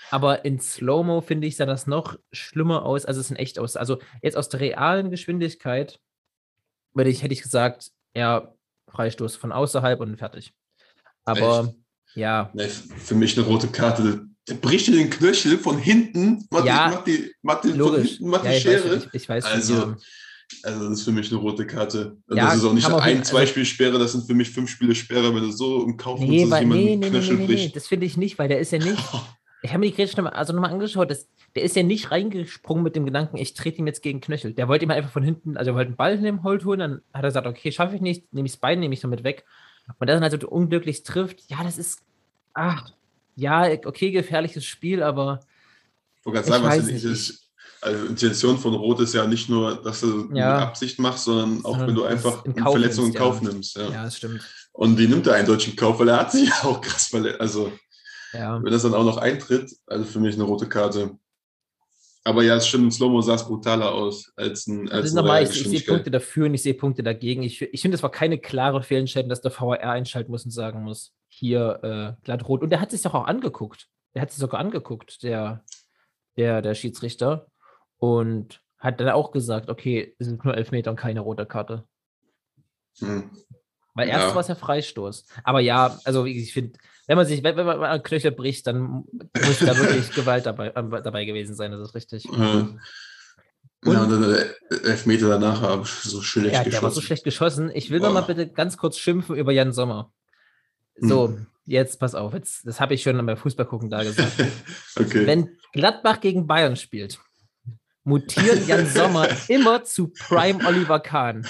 Aber in Slow-Mo finde ich, sah das noch schlimmer aus, als es in echt aus. Also jetzt aus der realen Geschwindigkeit würde ich, hätte ich gesagt, ja, Freistoß von außerhalb und fertig. Aber Ja, Nee, für mich eine rote Karte. Der bricht dir den Knöchel von hinten, macht, Ja, die, macht die, macht die, logisch. hinten, macht ja, die ich, weiß, Schere. schon, ich, ich weiß schon, Also, ja. Also das ist für mich eine rote Karte. Und Ja, das ist auch nicht ein, zwei also- Spielsperre, das sind für mich fünf Spiele Sperre, wenn du so im Kauf Nee, nimmst, dass weil, jemand nee, nee, nee, nee, nee, nee, das finde ich nicht, weil der ist ja nicht, ich habe mir die Grätsche nochmal, also nochmal angeschaut, das, der ist ja nicht reingesprungen mit dem Gedanken, ich trete ihm jetzt gegen Knöchel. Der wollte ihm einfach von hinten, also er wollte einen Ball dem Hold holen, dann hat er gesagt, okay, schaffe ich nicht, nehme ich das Bein, nehme ich damit weg. Und dass er dann also unglücklich trifft, ja, das ist, ach, ja, okay, gefährliches Spiel, aber Ich wollte gerade sagen, was ist, also Intention von Rot ist ja nicht nur, dass du Ja. mit Absicht machst, sondern auch Sondern wenn du das einfach in eine Kauf Verletzung in Kauf nimmst. Ja. ja, das stimmt. Und die nimmt er eindeutig in Kauf, weil er hat sich ja auch krass verletzt. Also Ja. wenn das dann auch noch eintritt, also für mich eine rote Karte. Aber ja, es stimmt, im Slow-Mo sah es brutaler aus als ein Das als ist eine normal, ich, ich sehe. Punkte dafür und ich sehe Punkte dagegen. Ich, ich finde, es war keine klare Fehlentscheidung, dass der VAR einschalten muss und sagen muss, hier äh, glatt rot. Und der hat sich doch auch angeguckt. Der hat sich sogar angeguckt, der, der, der Schiedsrichter. Und hat dann auch gesagt, okay, es sind nur elf Meter und keine rote Karte. Hm. Weil Ja. erst war es ja Freistoß. Aber ja, also ich finde, wenn man sich, wenn, wenn man Knöchel bricht, dann muss da wirklich Gewalt dabei, äh, dabei gewesen sein, das ist richtig. Äh, ja, und dann der Elfmeter danach habe ich so schlecht Ja, geschossen. war so schlecht geschossen. Ich will noch mal Boah. bitte ganz kurz schimpfen über Jan Sommer. So, Hm. jetzt pass auf, jetzt, das habe ich schon beim Fußball gucken da gesagt. okay. Wenn Gladbach gegen Bayern spielt, mutiert Jan Sommer immer zu Prime Oliver Kahn.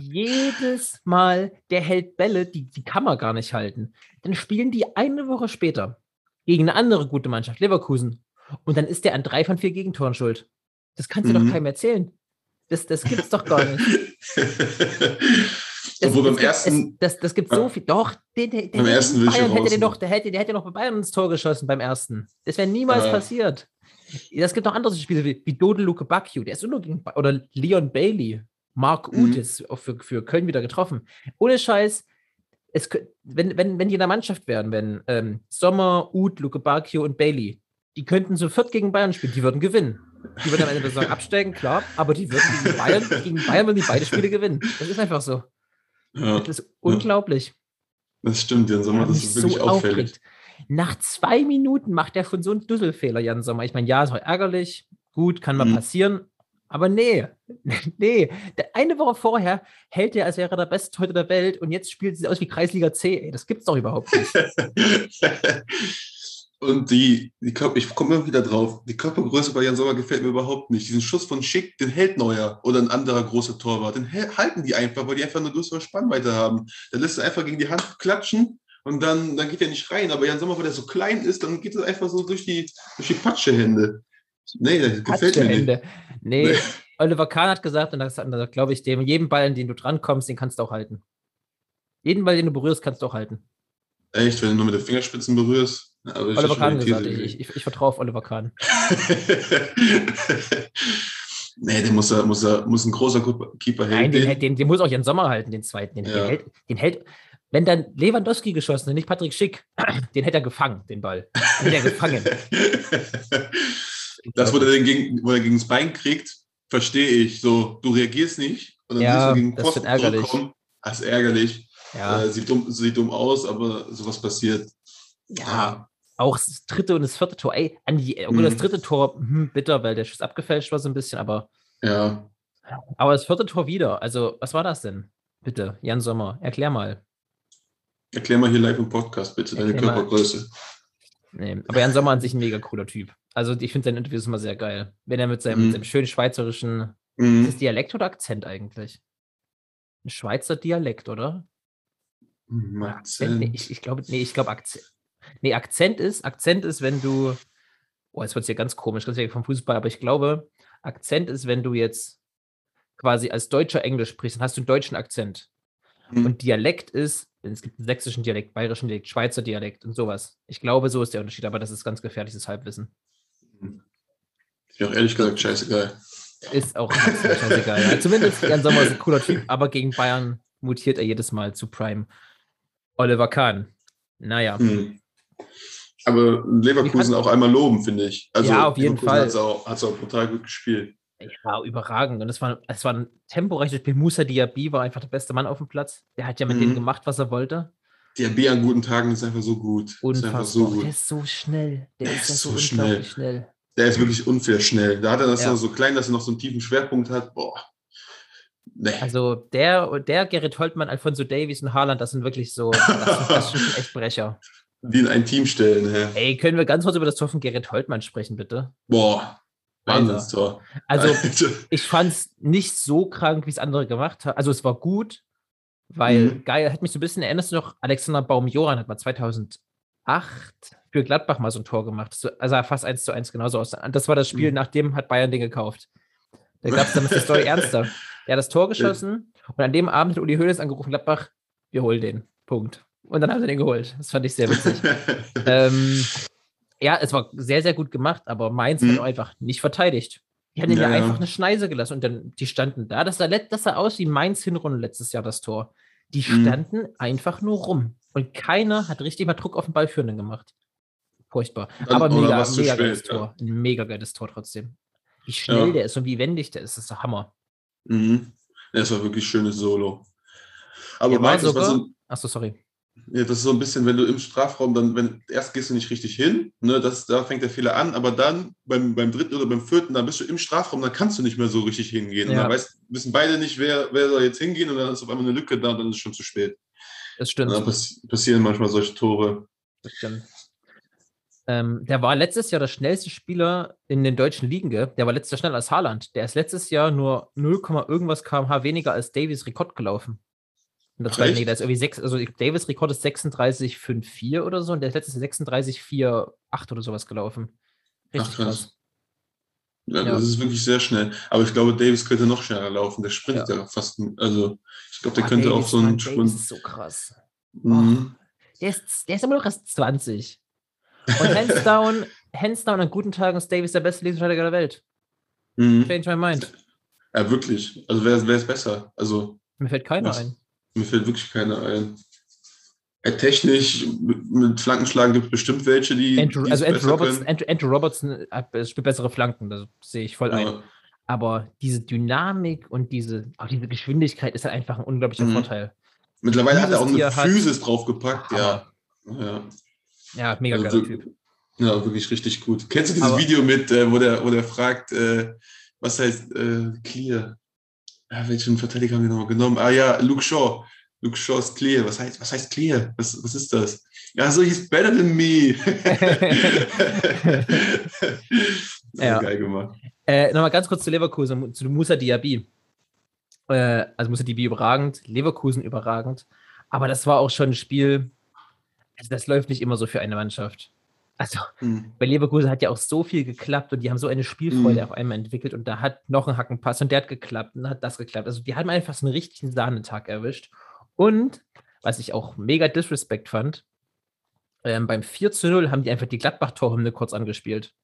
Jedes Mal, der hält Bälle, die, die kann man gar nicht halten. Dann spielen die eine Woche später gegen eine andere gute Mannschaft, Leverkusen. Und dann ist der an drei von vier Gegentoren schuld. Das kannst du Mhm. doch keinem erzählen. Das, das gibt's doch gar nicht. Es- Obwohl beim gibt- ersten, Es, das, das gibt so viel. Doch, den, den, Beim ersten Bayern hätte den doch, der hätte, der hätte noch bei Bayern ins Tor geschossen beim ersten. Das wäre niemals Ja. passiert. Es gibt noch andere Spiele wie, wie Dodel Luke Bacchio, der ist nur gegen, oder Leon Bailey, Mark Mhm. Uth ist auch für, für Köln wieder getroffen. Ohne Scheiß, es, wenn, wenn, wenn die in der Mannschaft wären, wenn ähm, Sommer, Uth, Luke Bacchio und Bailey, die könnten sofort gegen Bayern spielen, die würden gewinnen. Die würden am Ende sagen, absteigen, klar, aber die würden gegen Bayern, gegen Bayern würden die beide Spiele gewinnen. Das ist einfach so. ja, Das ist unglaublich. das stimmt, Jan Sommer, Ja, das ist wirklich so auffällig. aufregt. Nach zwei Minuten macht er schon so einen Dusselfehler, Jan Sommer. Ich meine, ja, es war ärgerlich, gut, kann mal Mhm. passieren, aber nee, nee. Der- Eine Woche vorher hält er, als wäre er der beste Torhüter der Welt und jetzt spielt sie aus wie Kreisliga C. Ey, das gibt's doch überhaupt nicht. Und die, die Körper, ich komme immer wieder drauf, die Körpergröße bei Jan Sommer gefällt mir überhaupt nicht. Diesen Schuss von Schick, den hält Neuer oder ein anderer großer Torwart, den halten die einfach, weil die einfach eine größere Spannweite haben. Dann lässt er einfach gegen die Hand klatschen und dann, dann geht er nicht rein. Aber Jan Sommer, weil er so klein ist, dann geht er einfach so durch die, durch die Patschehände. Nee, das gefällt mir nicht. Nee, Nee. Oliver Kahn hat gesagt, und das, das glaube ich dem, jeden Ball, an den du drankommst, den kannst du auch halten. Jeden Ball, den du berührst, kannst du auch halten. Echt, wenn du nur mit den Fingerspitzen berührst. Aber ich Oliver Kahn gesagt, ich, ich, ich vertraue auf Oliver Kahn. nee, den muss er, muss er, muss ein großer Keeper Nein, halten. den, hält- den, den muss auch Jan Sommer halten, den zweiten. Den, Ja. den, hält, den hält, wenn dann Lewandowski geschossen hätte, nicht Patrick Schick, den hätte er gefangen, den Ball. Den hätte er gefangen. das, wo er, den gegen, wo er gegen das Bein kriegt, verstehe ich. So, du reagierst nicht und dann Ja, du gegen den das Pfosten wird ärgerlich. Das ist ärgerlich. Ja, Äh, sieht, dumm, sieht dumm aus, aber sowas passiert. ja. Auch das dritte und das vierte Tor. Ey, an die, okay, Mhm. das dritte Tor, hm, bitter, weil der Schuss abgefälscht war so ein bisschen, aber, Ja. aber das vierte Tor wieder. Also, was war das denn? Bitte, Jan Sommer, erklär mal. Erklär mal hier live im Podcast bitte deine Erklär. Körpergröße. Nee, aber Jan Sommer an sich ein mega cooler Typ. Also, ich finde seine Interviews immer sehr geil. Wenn er mit seinem, Mhm. mit seinem schönen schweizerischen, ist Mhm. das Dialekt oder Akzent eigentlich? Ein Schweizer Dialekt, oder? Akzent? Nee, ich, ich glaube, nee, ich glaube Akzent. Nee, Akzent ist, Akzent ist, wenn du, oh, jetzt wird es hier ganz komisch, ganz weg vom Fußball, aber ich glaube, Akzent ist, wenn du jetzt quasi als Deutscher Englisch sprichst, dann hast du einen deutschen Akzent. Mhm. Und Dialekt ist, es gibt einen sächsischen Dialekt, bayerischen Dialekt, Schweizer Dialekt und sowas. Ich glaube, so ist der Unterschied, aber das ist ganz gefährliches Halbwissen. Ich auch ehrlich gesagt scheißegal. Ist auch scheißegal. Ja, zumindest Jan Sommer ist ein cooler Typ, aber gegen Bayern mutiert er jedes Mal zu Prime. Oliver Kahn. Naja. Mhm. Aber Leverkusen auch einmal loben, finde ich. Also Ja, auf jeden Fall. Hat es auch, hat's auch brutal gut gespielt. Ja, überragend. Und es war, es war ein temporeiches Spiel. Musa Diaby war einfach der beste Mann auf dem Platz. Der hat ja mit Mhm. denen gemacht, was er wollte. Diaby an guten Tagen ist einfach so gut. Ist Unfassbar. so gut. Der ist so schnell. Der, Der ist, ist so, schnell. schnell. Der ist wirklich unfair schnell. Da hat er das Ja. noch so klein, dass er noch so einen tiefen Schwerpunkt hat. Boah. Nee. Also der, der Gerrit Holtmann, Alfonso Davies und Haaland, das sind wirklich so, das das sind echt Brecher. die in ein Team stellen. Hä? Ey, können wir ganz kurz über das Tor von Gerrit Holtmann sprechen, bitte? Boah. Wahnsinnstor. Also ich fand es nicht so krank, wie es andere gemacht haben. Also es war gut, weil Mhm. geil, hat mich so ein bisschen, erinnerst du noch, Alexander Baum-Joran hat mal 2008 für Gladbach mal so ein Tor gemacht. So, also fast eins zu eins genauso aus. Das war das Spiel, Mhm. nachdem hat Bayern den gekauft. Da gab es damals die Story ernster. Der hat das Tor geschossen und an dem Abend hat Uli Hoeneß angerufen, Gladbach, wir holen den. Punkt. Und dann hat er den geholt. Das fand ich sehr witzig. ähm, ja, es war sehr, sehr gut gemacht, aber Mainz Mhm. hat einfach nicht verteidigt. Die haben Ja, ja, ja. einfach eine Schneise gelassen und dann, die standen da. Das sah, das sah aus wie Mainz Hinrunde letztes Jahr, das Tor. Die Mhm. standen einfach nur rum. Und keiner hat richtig mal Druck auf den Ballführenden gemacht. Furchtbar. Dann- Aber mega, mega spät, geiles ja. Tor. Ein mega geiles Tor trotzdem. Wie schnell Ja. der ist und wie wendig der ist, das ist der Hammer. mhm. Das war wirklich schönes Solo. Aber war Mainz, das war sogar- so, Achso, sorry. Ja, das ist so ein bisschen, wenn du im Strafraum dann, wenn erst gehst du nicht richtig hin, ne, das, da fängt der Fehler an, aber dann beim, beim dritten oder beim vierten, dann bist du im Strafraum, dann kannst du nicht mehr so richtig hingehen. Und Ja. dann weiß, wissen beide nicht, wer, wer soll jetzt hingehen und dann ist auf einmal eine Lücke da und dann ist es schon zu spät. Das Und stimmt. dann pass passieren manchmal solche Tore. Das stimmt. Ähm, der war letztes Jahr der schnellste Spieler in den deutschen Ligen. Gell? Der war letztes Jahr schneller als Haaland. Der ist letztes Jahr nur 0, irgendwas kmh weniger als Davies Rekord gelaufen. Das Ach, nee, das ist irgendwie sechs, also Davis Rekord ist 36,54 oder so und der ist letztes Jahr 36,48 oder sowas gelaufen. Richtig Ach, krass. krass. Ja, Ja. Das ist wirklich sehr schnell. Aber ich glaube, Davis könnte noch schneller laufen. Der sprintet ja, fast. Also, ich glaube, der Boah, könnte Davies, auch so einen Sprint. ist so krass. Mhm. Der ist, der ist immer noch erst 20. Und hands down, hands down an guten Tagen ist Davis der beste Linksverteidiger der Welt. Mhm. Change my mind. Ja, wirklich. Also, wer, wer ist besser? Also, Mir fällt keiner Was? ein. Mir fällt wirklich keiner ein. Ja, technisch, mit, Flankenschlagen gibt es bestimmt welche, die. Andrew, also Andrew Robertson. Andrew, Andrew Robertson hat- äh, spielt bessere Flanken, das sehe ich voll ein. Ja. Aber diese Dynamik und diese, auch diese Geschwindigkeit ist halt einfach ein unglaublicher Mhm. Vorteil. Mittlerweile hat er auch Dieses eine hat- Physis draufgepackt, ja. Ja. Ja, mega Also geiler Typ. Ja, wirklich richtig gut. Kennst du dieses Aber- Video mit, äh, wo, der, wo der fragt, äh, was heißt äh, Clear? Ah, welchen Verteidiger haben wir nochmal genommen? Ah ja, Luke Shaw. Luke Shaw ist Clear. Was heißt, was heißt Clear? Was, was ist das? Ja, so, he's better than me. ja. Ja. Geil gemacht. Äh, Nochmal ganz kurz zu Leverkusen, zu Musa Diaby. Äh, also Musa Diaby überragend, Leverkusen überragend. Aber das war auch schon ein Spiel, also das läuft nicht immer so für eine Mannschaft. Also Hm. bei Leverkusen hat ja auch so viel geklappt und die haben so eine Spielfreude Mhm. auf einmal entwickelt und da hat noch ein Hackenpass und der hat geklappt und dann hat das geklappt. Also die haben einfach so einen richtigen Sahnetag erwischt. Und was ich auch mega disrespect fand, ähm, beim 4 zu 0 haben die einfach die Gladbach-Torhymne kurz angespielt.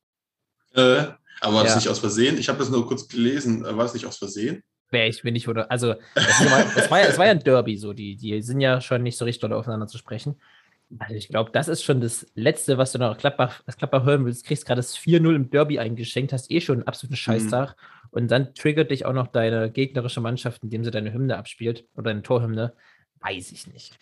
Äh, aber war das Ja. nicht aus Versehen? Ich habe das nur kurz gelesen. Äh, War das nicht aus Versehen? Wäre ich, wenn ich, oder, also, das, das war ja, es war ja ein Derby, so, die, die sind ja schon nicht so richtig doll aufeinander zu sprechen. Also, ich glaube, das ist schon das Letzte, was du noch Gladbach, das Gladbach hören willst. Kriegst gerade das 4-0 im Derby eingeschenkt, hast eh schon einen absoluten Scheißtag. Und dann triggert dich auch noch deine gegnerische Mannschaft, indem sie deine Hymne abspielt oder deine Torhymne. Weiß ich nicht.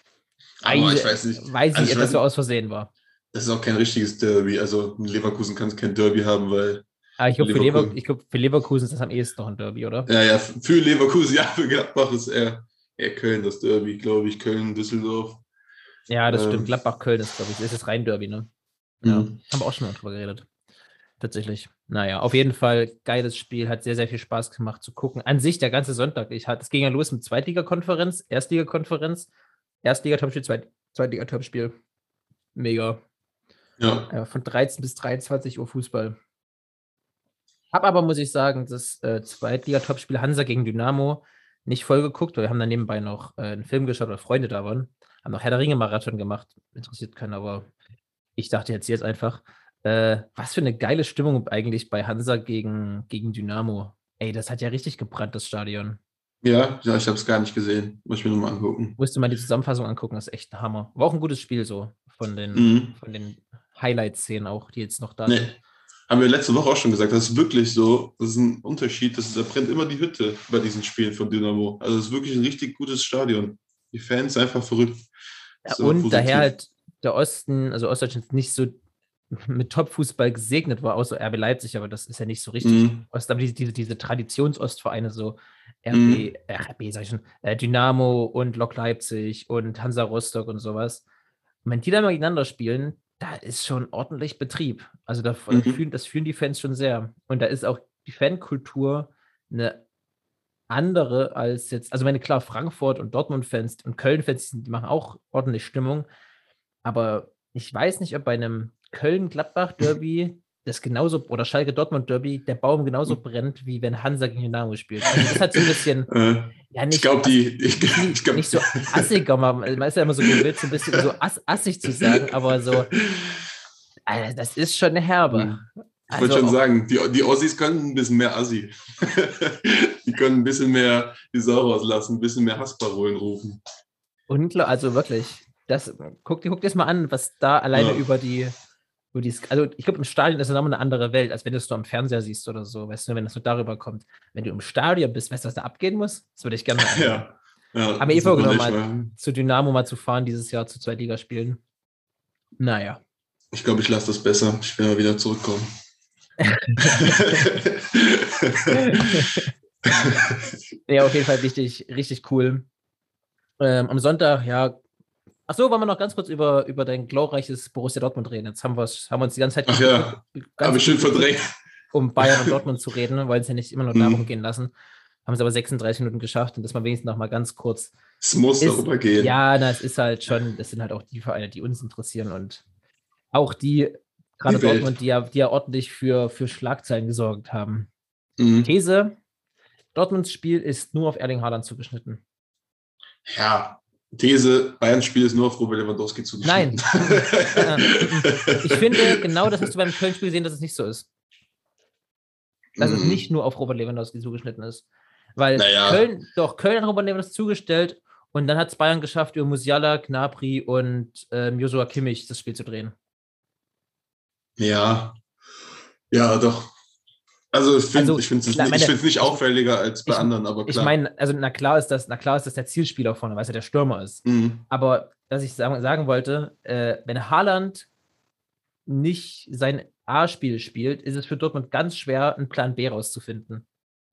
Aber ich weiß nicht. Weiß ich, Also ich ob das so aus Versehen war. Das ist auch kein richtiges Derby. Also Leverkusen kann kein Derby haben, weil. Aber ich glaube, für, Leverkusen. Lever, ich glaub, für Leverkusen ist das am ehesten noch ein Derby, oder? Ja, ja, für Leverkusen, ja, für Gladbach ist eher, eher Köln das Derby, glaube ich. Köln, Düsseldorf. Ja, das Ähm. stimmt. Gladbach-Köln ist, glaube ich, das ist rein Derby, ne? Ja, haben wir auch schon mal drüber geredet. Tatsächlich. Naja, auf jeden Fall geiles Spiel, hat sehr, sehr viel Spaß gemacht zu gucken. An sich der ganze Sonntag. Ich hatte, es ging ja los mit Zweitligakonferenz, Erstligakonferenz, Erstliga-Topspiel, Zweit, Zweitliga-Topspiel. Mega. Ja. Ja, von 13 bis 23 Uhr Fußball. Hab aber, muss ich sagen, das äh, Zweitliga-Topspiel Hansa gegen Dynamo nicht voll geguckt, weil wir haben dann nebenbei noch äh, einen Film geschaut, weil Freunde da waren. Haben noch Herr der Ringe-Marathon gemacht. Interessiert keinen, aber ich dachte jetzt jetzt einfach, äh, was für eine geile Stimmung eigentlich bei Hansa gegen, gegen Dynamo. Ey, das hat ja richtig gebrannt, das Stadion. Ja, ja, ich habe es gar nicht gesehen. Muss ich mir nochmal angucken. Musste mal die Zusammenfassung angucken, das ist echt ein Hammer. War auch ein gutes Spiel so, von den, Mhm. von den Highlight-Szenen auch, die jetzt noch da Nee. sind. Haben wir letzte Woche auch schon gesagt, das ist wirklich so, das ist ein Unterschied, das ist, da brennt immer die Hütte bei diesen Spielen von Dynamo. Also es ist wirklich ein richtig gutes Stadion. Die Fans einfach verrückt. Ja, So und positiv. daher halt der Osten, also Ostdeutschland nicht so mit Top-Fußball gesegnet war, außer RB Leipzig, aber das ist ja nicht so richtig. Mhm. Ost, aber diese, diese, diese Traditionsostvereine, so RB, äh, RB sag ich schon, äh, Dynamo und Lok Leipzig und Hansa Rostock und sowas. Und wenn die dann mal gegeneinander spielen, da ist schon ordentlich Betrieb. Also da, da Mhm. fühlen, das fühlen die Fans schon sehr. Und da ist auch die Fankultur eine andere als jetzt, also meine klar, Frankfurt und Dortmund-Fans und Köln-Fans, die machen auch ordentlich Stimmung. Aber ich weiß nicht, ob bei einem Köln-Gladbach-Derby das genauso, oder Schalke-Dortmund-Derby, der Baum genauso brennt, wie wenn Hansa gegen Dynamo spielt. Also das hat so ein bisschen, Äh, ja, nicht, ich glaube, die. Ich, ich glaub, nicht so assiger, man, man ist ja immer so gewillt, so ein bisschen so ass, assig zu sagen, aber so, Alter, das ist schon eine Herbe. Ich wollte Also schon auch- sagen, die, die Ossis können ein bisschen mehr Assi. die können ein bisschen mehr die Sau rauslassen, ein bisschen mehr Hassparolen rufen. Unglaublich, also wirklich. Das, guck, dir- guck dir das mal an, was da alleine Ja. über die, über die, also ich glaube, im Stadion ist es nochmal eine andere Welt, als wenn du es nur am Fernseher siehst oder so, weißt du, wenn das nur darüber kommt. Wenn du im Stadion bist, weißt du, was da abgehen muss? Das würde ich gerne mal. Ja. ja Aber eh das vorgenommen, mal. zu Dynamo mal zu fahren, dieses Jahr zu zwei Ligaspielen. Naja. Ich glaube, ich lasse das besser. Ich will mal wieder zurückkommen. Ja, auf jeden Fall richtig, richtig cool. Ähm, am Sonntag, ja. Achso, wollen wir noch ganz kurz über, über dein glorreiches Borussia Dortmund reden. Jetzt haben, haben wir uns die ganze Zeit Ach ja, Habe ich schön verdrängt. um Bayern und Dortmund zu reden, wollen es ja nicht immer nur Mhm. darum gehen lassen. Haben es aber 36 Minuten geschafft und das mal wenigstens noch mal ganz kurz. Es muss Ist- darüber gehen. Ja, na, es ist halt schon, das sind halt auch die Vereine, die uns interessieren und auch die, gerade Die. Dortmund, die ja, die ja ordentlich für, für Schlagzeilen gesorgt haben. Mhm. These: Dortmunds Spiel ist nur auf Erling Haaland zugeschnitten. ja. These, Bayerns Spiel ist nur auf Robert Lewandowski zugeschnitten. Nein. Ich finde, genau das hast du beim Köln-Spiel gesehen, dass es nicht so ist. Dass es Mhm. nicht nur auf Robert Lewandowski zugeschnitten ist. Weil Naja. Köln, doch, Köln hat Robert Lewandowski zugestellt und dann hat es Bayern geschafft, über Musiala, Gnabry und ähm, Joshua Kimmich das Spiel zu drehen. Ja. Ja, doch. Also ich finde Also, ich finde es nicht, ich nicht auffälliger als bei ich- anderen, aber Ich klar. meine, also na klar ist das, na klar ist das der Zielspieler vorne, weil es ja der Stürmer ist. Mhm. Aber was ich sagen, sagen wollte, äh, wenn Haaland nicht sein A-Spiel spielt, ist es für Dortmund ganz schwer, einen Plan B rauszufinden.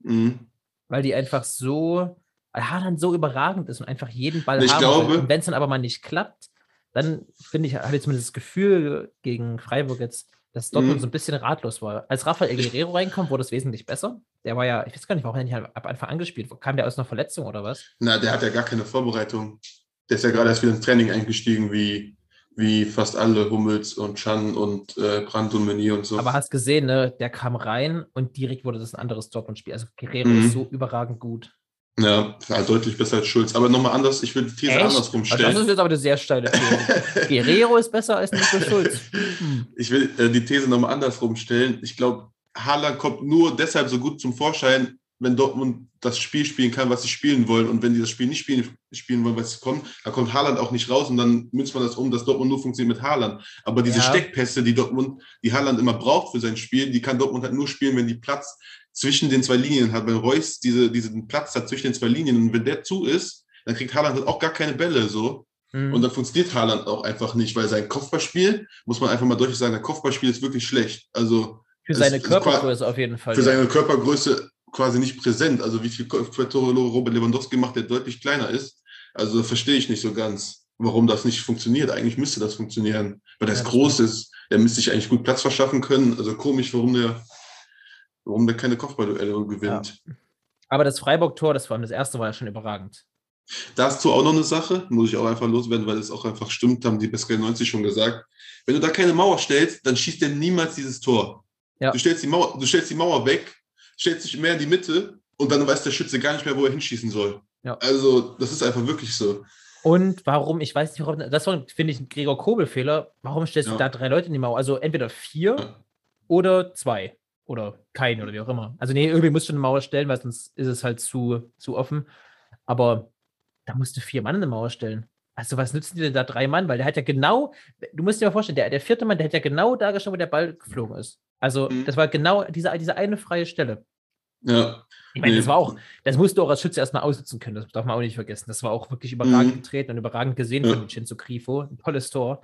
Mhm. weil die einfach so, weil Haaland so überragend ist und einfach jeden Ball Ich haben glaube-. Und wenn es dann aber mal nicht klappt, dann finde ich, habe ich zumindest das Gefühl gegen Freiburg jetzt, dass Dortmund Mhm. so ein bisschen ratlos war. Als Rafael Guerrero reinkommt, wurde es wesentlich besser. Der war ja, ich weiß gar nicht, warum er nicht ab Anfang angespielt wurde. Kam der aus einer Verletzung oder was? Na, der hat ja gar keine Vorbereitung. Der ist ja gerade erst wieder ins Training eingestiegen, wie, wie fast alle Hummels und Chan und äh, Brandt und Meunier und so. Aber hast gesehen, ne, der kam rein und direkt wurde das ein anderes Dortmund-Spiel. Also Guerrero Mhm. ist so überragend gut. Ja, ja, deutlich besser als Schulz. Aber nochmal anders, ich würde die These andersrum Also das ist stellen. jetzt aber eine sehr steile Theorie. Guerrero ist besser als Nico Schulz. Hm. Ich will äh, die These nochmal andersrum stellen. Ich glaube, Haaland kommt nur deshalb so gut zum Vorschein, wenn Dortmund das Spiel spielen kann, was sie spielen wollen. Und wenn die das Spiel nicht spielen, spielen wollen, was sie kommen, dann kommt Haaland auch nicht raus und dann münzt man das um, dass Dortmund nur funktioniert mit Haaland. Aber diese Ja. Steckpässe, die Dortmund, die Haaland immer braucht für sein Spiel, die kann Dortmund halt nur spielen, wenn die Platz zwischen den zwei Linien hat. Wenn Reus diese, diesen Platz hat zwischen den zwei Linien und wenn der zu ist, dann kriegt Haaland halt auch gar keine Bälle so. Hm. Und dann funktioniert Haaland auch einfach nicht, weil sein Kopfballspiel, muss man einfach mal deutlich sagen, sein Kopfballspiel ist wirklich schlecht. Also Für seine ist Körpergröße auf jeden Fall. für ja. seine Körpergröße quasi nicht präsent. Also wie viel Tore Robert Lewandowski macht, der deutlich kleiner ist. Also verstehe ich nicht so ganz, warum das nicht funktioniert. Eigentlich müsste das funktionieren, weil der Ja, das groß ist. Der müsste sich eigentlich gut Platz verschaffen können. Also komisch, warum der, warum der keine Kopfballduelle gewinnt. Aber das Freiburg-Tor, das war das erste, war ja schon überragend. Dazu auch noch eine Sache, muss ich auch einfach loswerden, weil es auch einfach stimmt, haben die Pascal 90 schon gesagt. Wenn du da keine Mauer stellst, dann schießt der niemals dieses Tor. Ja. Du, stellst die Mauer, du stellst die Mauer weg, stellst dich mehr in die Mitte und dann weiß der Schütze gar nicht mehr, wo er hinschießen soll. Ja. Also, das ist einfach wirklich so. Und warum, ich weiß nicht, warum, das war, finde ich, ein Gregor Kobel-Fehler. Warum stellst du Ja. da drei Leute in die Mauer? Also entweder vier Ja. oder zwei. Oder kein oder wie auch immer. Also, nee, irgendwie musst du eine Mauer stellen, weil sonst ist es halt zu, zu offen. Aber da musst du vier Mann in eine Mauer stellen. Also, was nützen dir denn da drei Mann? Weil der hat ja genau, du musst dir mal vorstellen, der, der vierte Mann, der hat ja genau da gestanden, wo der Ball geflogen ist. Also, Mhm. das war genau diese, diese eine freie Stelle. Ja. Ich meine, Nee. das war auch, das musst du auch als Schütze erstmal aussitzen können. Das darf man auch nicht vergessen. Das war auch wirklich überragend Mhm. getreten und überragend gesehen Ja. von Vincenzo Grifo. Ein tolles Tor.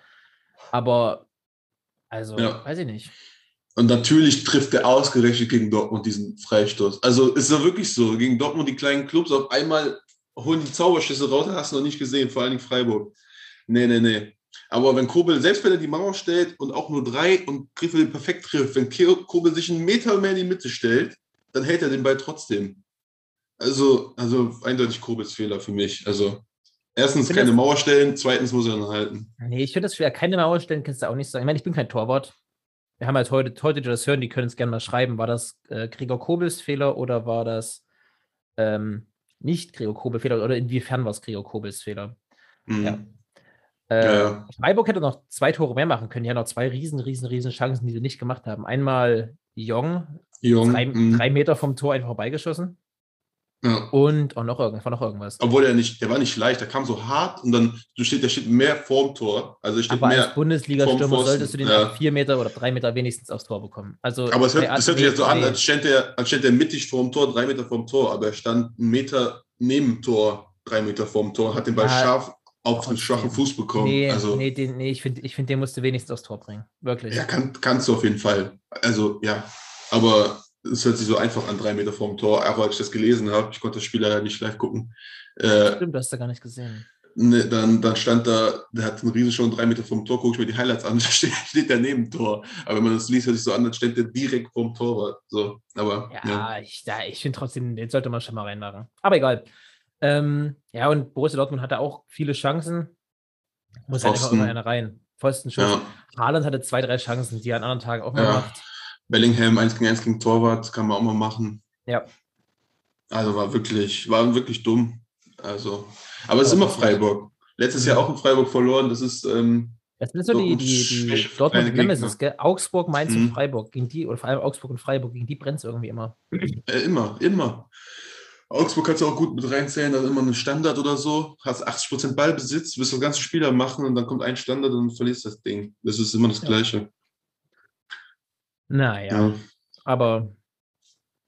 Aber, also, Ja. weiß ich nicht. Und natürlich trifft er ausgerechnet gegen Dortmund diesen Freistoß. Also ist ja wirklich so. Gegen Dortmund die kleinen Clubs auf einmal holen die Zauberschüsse raus, hast du noch nicht gesehen, vor allen Dingen Freiburg. Nee, nee, nee. Aber wenn Kobel, selbst wenn er die Mauer stellt und auch nur drei und Griffel den perfekt trifft, wenn Kobel sich einen Meter mehr in die Mitte stellt, dann hält er den Ball trotzdem. Also, also eindeutig Kobels Fehler für mich. Also erstens keine das- Mauer stellen, zweitens muss er dann halten. Nee, ich finde das schwer. Keine Mauer stellen kannst du auch nicht sagen. Ich meine, ich bin kein Torwart. Wir haben halt heute, heute, die das hören, die können es gerne mal schreiben. War das äh, Gregor Kobels Fehler oder war das ähm, nicht Gregor Kobels Fehler? Oder inwiefern war es Gregor Kobels Fehler? Mhm. Ja. Äh, Ja, ja. Freiburg hätte noch zwei Tore mehr machen können. Die haben noch zwei riesen, riesen, riesen Chancen, die sie nicht gemacht haben. Einmal Jong, Jung, drei, mhm. drei Meter vom Tor einfach vorbeigeschossen. Ja. Und auch noch irgendwas, war noch irgendwas. Obwohl er nicht, der war nicht leicht, der kam so hart und dann du steht, der steht mehr vorm Tor. Also steht Aber als mehr. Bundesliga-Stürmer Pfosten, solltest du den ja. vier Meter oder drei Meter wenigstens aufs Tor bekommen. Also, Aber es hört, das hört sich jetzt so an, als stand er, als stand er mittig vorm Tor, drei Meter vorm Tor, aber er stand einen Meter neben dem Tor, drei Meter vorm Tor, hat den Ball Ja, scharf auf den trotzdem. schwachen Fuß bekommen. Nee, also nee, den, nee, ich finde, ich find, den musst du wenigstens aufs Tor bringen. Wirklich. ja, kann, kannst du auf jeden Fall. Also ja, aber es hört sich so einfach an, drei Meter vorm Tor, auch als ich das gelesen habe. Ich konnte das Spiel leider nicht live gucken. Äh, Stimmt, du hast da gar nicht gesehen. Ne, dann, dann stand da, der hat einen riesen schon drei Meter vom Tor, gucke ich mir die Highlights an, da steht, steht der neben dem Tor. Aber wenn man das liest, hört sich so an, dann steht der direkt vorm Torwart. So, aber Ja, ja. ich, ja, ich finde trotzdem, den sollte man schon mal reinmachen. Aber egal. Ähm, ja, und Borussia Dortmund hatte auch viele Chancen. Muss halt einfach Pfosten. immer einer rein. Pfostenschuss. ja. Haaland hatte zwei, drei Chancen, die er an anderen Tagen auch Ja. macht. Bellingham 1 gegen 1 gegen Torwart, kann man auch mal machen. Ja. Also war wirklich, war wirklich dumm. Also, aber es ist immer Freiburg. Letztes Jahr auch in Freiburg verloren. Das ist, ähm, Das sind so die, die, die Dortmund Nemesis, gell? Augsburg, Mainz und Mhm. Freiburg. Gegen die, oder vor allem Augsburg und Freiburg, gegen die brennt es irgendwie immer. äh, immer, immer. Augsburg kannst du auch gut mit reinzählen, dann immer einen Standard oder so. Hast 80% Ballbesitz, wirst das ganze Spieler machen und dann kommt ein Standard und verlierst das Ding. Das ist immer das Ja. Gleiche. Naja, Ja, aber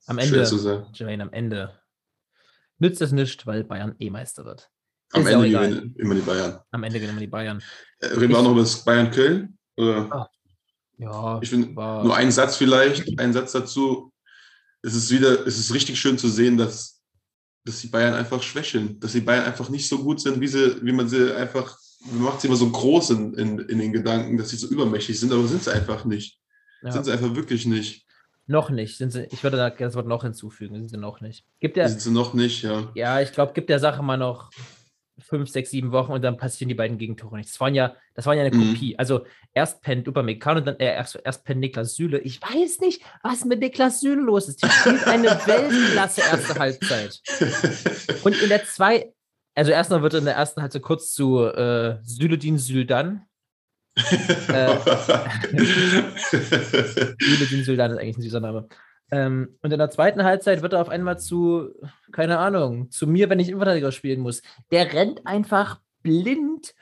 am Ende. Jermaine, am Ende nützt es nichts, weil Bayern eh Meister wird. Am Ist Ende gewinnen immer die Bayern. Am Ende gewinnen wir die Bayern. Äh, reden wir auch noch über das Bayern-Köln? Oder? Ja, Ich finde, war, nur ein Satz vielleicht, ein Satz dazu. Es ist wieder, es ist richtig schön zu sehen, dass, dass die Bayern einfach schwächeln, dass die Bayern einfach nicht so gut sind, wie, sie, wie man sie einfach, man macht sie immer so groß in, in, in den Gedanken, dass sie so übermächtig sind, aber sind sie einfach nicht. Ja, Sind sie einfach wirklich nicht. noch nicht. Sind sie, ich würde da das Wort noch hinzufügen, sind sie noch nicht. Gibt ja, Sind sie noch nicht, ja. ja, ich glaube, gibt der Sache mal noch fünf, sechs, sieben Wochen und dann passieren die beiden Gegentore nicht. Das waren ja, das waren ja eine Mhm. Kopie. Also erst pennt Upamecano und dann äh, erst, erst pennt Niklas Süle. Ich weiß nicht, was mit Niklas Süle los ist. Die spielt eine Weltklasse erste Halbzeit. Und in der zwei, also erstmal wird in der ersten Halbzeit kurz zu äh, Süledin Süldan. Äh, Süldan ist eigentlich ein süßer Name. Ähm, und in der zweiten Halbzeit wird er auf einmal zu, keine Ahnung, zu mir, wenn ich Innenverteidiger spielen muss. Der rennt einfach blind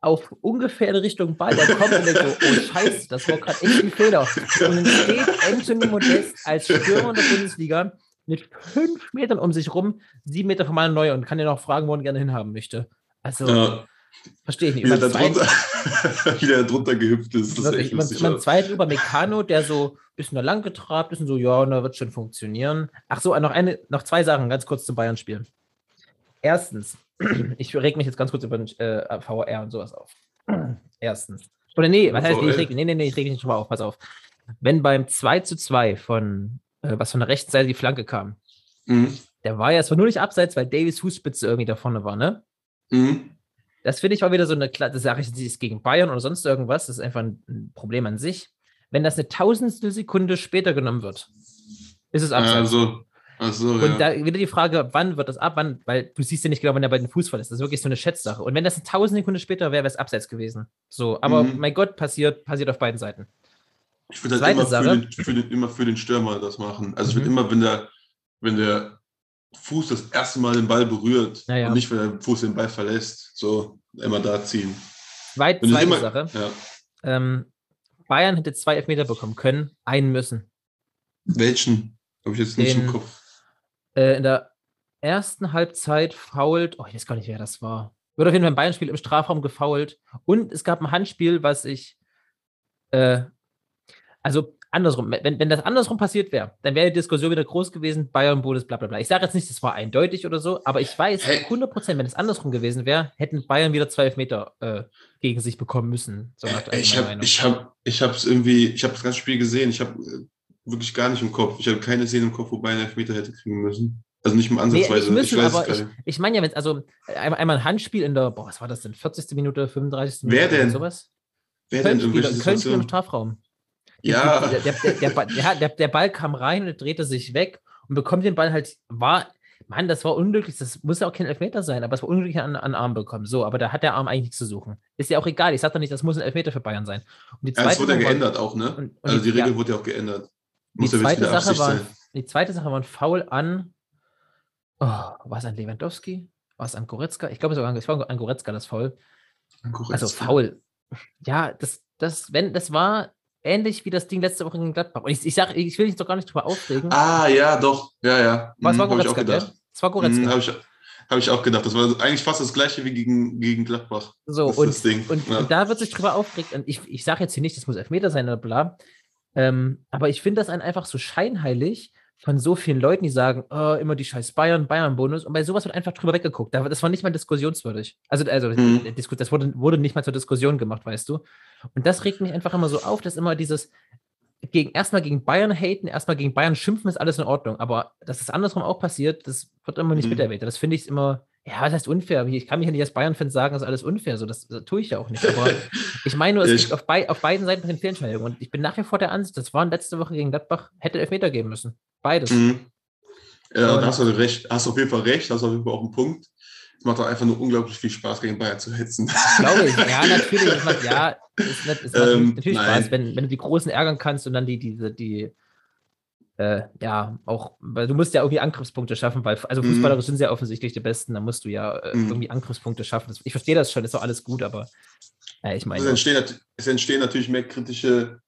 auf ungefähr in Richtung Ball. Der kommt und denkt so, oh Scheiße, das war gerade echt ein Fehler. Und dann steht Anthony Modest als Stürmer der Bundesliga mit fünf Metern um sich rum, sieben Meter von meinem Neu und kann dir noch fragen, wo er ihn gerne hinhaben möchte. Also, ja, verstehe ich nicht. wie er zweiten- drunter, wie der drunter gehüpft ist. Das ist echt man, lustig. man aus. zweiten über Meccano, der so ein bisschen da lang getrabt ist und so, ja, na, wird schon funktionieren. Ach so, noch, eine, noch zwei Sachen ganz kurz zum Bayern-Spiel. Erstens, ich reg mich jetzt ganz kurz über den äh, VR und sowas auf. Erstens. Oder nee, was heißt, nee, ich reg, nee, nee, nee, ich reg mich nicht schon mal auf, pass auf. Wenn beim 2 zu 2 von, äh, was von der rechten Seite die Flanke kam, Mhm. der war ja zwar nur nicht abseits, weil Davis Fußspitze irgendwie da vorne war, ne? Mhm. Das finde ich auch wieder so eine, das sage ich jetzt nicht gegen Bayern oder sonst irgendwas, das ist einfach ein Problem an sich. Wenn das eine tausendstel Sekunde später genommen wird, ist es abseits. Also, also Und ja. da wieder die Frage, wann wird das ab, wann, weil du siehst ja nicht genau, wann er bei den Fuß verlässt. Das ist wirklich so eine Schätzsache. Und wenn das eine tausend Sekunden später wäre, wäre es abseits gewesen. So, aber Mhm. mein Gott, passiert, passiert auf beiden Seiten. Ich würde halt immer für, Sache. den, für, den, immer für den Stürmer das machen. Also ich würde Mhm. immer, wenn der, wenn der Fuß das erste Mal den Ball berührt Ja, ja. und nicht, wenn der Fuß den Ball verlässt, so immer da ziehen. Zweit, zweite immer, Sache. Ja. Ähm, Bayern hätte zwei Elfmeter bekommen können, einen müssen. Welchen? Habe ich jetzt nicht Den- im Kopf. Äh, in der ersten Halbzeit fault, oh, ich weiß gar nicht, wer das war. Wird auf jeden Fall im Bayern-Spiel im Strafraum gefault. Und es gab ein Handspiel, was ich, äh, also andersrum, wenn, wenn das andersrum passiert wäre, dann wäre die Diskussion wieder groß gewesen, Bayern, Bundes, bla bla bla. Ich sage jetzt nicht, das war eindeutig oder so, aber ich weiß, Hey. 100 Prozent, wenn es andersrum gewesen wäre, hätten Bayern wieder zwei Elfmeter äh, gegen sich bekommen müssen. So Ich habe ich hab, ich hab's irgendwie, ich habe das ganze Spiel gesehen. Ich habe äh, wirklich gar nicht im Kopf. Ich habe keine Szene im Kopf, wo Bayern Elfmeter hätte kriegen müssen. Also nicht Nee, ansatzweise. nicht müssen, ich weiß ich, ich meine ja, wenn also einmal, einmal ein Handspiel in der, boah, was war das denn, 40. Minute, 35. Minute? Wer denn? Sowas? Wer denn in Köln-Spiel Köln im? Strafraum. Ja, Der, der, der, der, Ball- ja, kam rein und drehte sich weg und bekommt den Ball halt, war, Mann, das war unglücklich, das muss ja auch kein Elfmeter sein, aber es war unglücklich an, an Arm bekommen. So, aber da hat der Arm eigentlich nichts zu suchen. Ist ja auch egal, ich sag doch nicht, das muss ein Elfmeter für Bayern sein. Und die ja, es wurde ja geändert auch, ne? und- und also die die- ja. Regel wurde ja auch geändert. Die Muss ja jetzt zweite, Sache war, sein. die zweite Sache war ein Foul an, oh, war es an Lewandowski? War es an Goretzka? Ich glaube, es war an, Goretzka das Foul. Also faul. Ja, das, das, wenn, das war ähnlich wie das Ding letzte Woche gegen Gladbach. Und ich, ich sag, ich will mich doch gar nicht drüber aufregen. Ah, ja, doch. Ja, ja. Was war hab ich auch Goretzka? gedacht. gell? Es war Goretzka. Mhm, Habe ich, hab ich auch gedacht. Das war eigentlich fast das gleiche wie gegen, gegen Gladbach. so, das und, das Ding. und, Ja. und da wird sich drüber aufgeregt. Und ich, ich sage jetzt hier nicht, das muss Elfmeter sein oder bla. Ähm, aber ich finde das ein einfach so scheinheilig von so vielen Leuten, die sagen, oh, immer die scheiß Bayern, Bayern-Bonus. Und bei sowas wird einfach drüber weggeguckt. Da- Das war nicht mal diskussionswürdig. Also, also Mhm. das wurde, wurde nicht mal zur Diskussion gemacht, weißt du. Und das regt mich einfach immer so auf, dass immer dieses gegen, erstmal gegen Bayern haten, erstmal gegen Bayern schimpfen, ist alles in Ordnung. Aber dass es andersrum auch passiert, das wird immer nicht Mhm. mit erwähnt. Das finde ich immer, ja, was heißt unfair? Ich kann mich ja nicht als Bayern-Fan sagen, das ist alles unfair. So, das, das tue ich ja auch nicht. Aber ich meine nur, es gibt auf, bei, auf beiden Seiten eine Fehlentscheidung. Und ich bin nach wie vor der Ansicht, das waren letzte Woche gegen Gladbach, hätte Elfmeter geben müssen. Beides. Mhm. Ja, da hast du recht. Hast auf jeden Fall recht. Hast auf jeden Fall auch einen Punkt. Es macht doch einfach nur unglaublich viel Spaß, gegen Bayern zu hetzen. Glaube ich. Ja, natürlich. Es macht, ja, es, macht- es macht Ähm, natürlich nein. Spaß, wenn, wenn du die Großen ärgern kannst und dann die, diese, die, äh, ja, auch, weil du musst ja irgendwie Angriffspunkte schaffen, weil, also Mhm. Fußballer sind sehr offensichtlich die Besten, da musst du ja äh, Mhm. irgendwie Angriffspunkte schaffen. Das, ich verstehe das schon, ist doch alles gut, aber ja, ich Es meine, entstehen, nat- es entstehen natürlich mehr kritische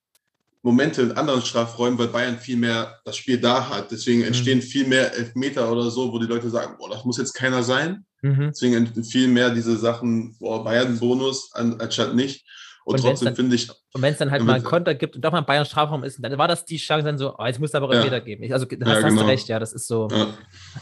Momente in anderen Strafräumen, weil Bayern viel mehr das Spiel da hat. Deswegen Mhm. entstehen viel mehr Elfmeter oder so, wo die Leute sagen, boah, das muss jetzt keiner sein. mhm. Deswegen entstehen viel mehr diese Sachen, boah, Bayern-Bonus an, anstatt nicht. Und, Und trotzdem finde ich, und wenn es dann halt Ja, mal einen Konter gibt und doch mal ein Bayern Strafraum ist, dann war das die Chance dann so, oh, jetzt muss aber Ja. Elfmeter geben. Ich, also, da Ja, hast, genau. du recht, ja, das ist so. ja.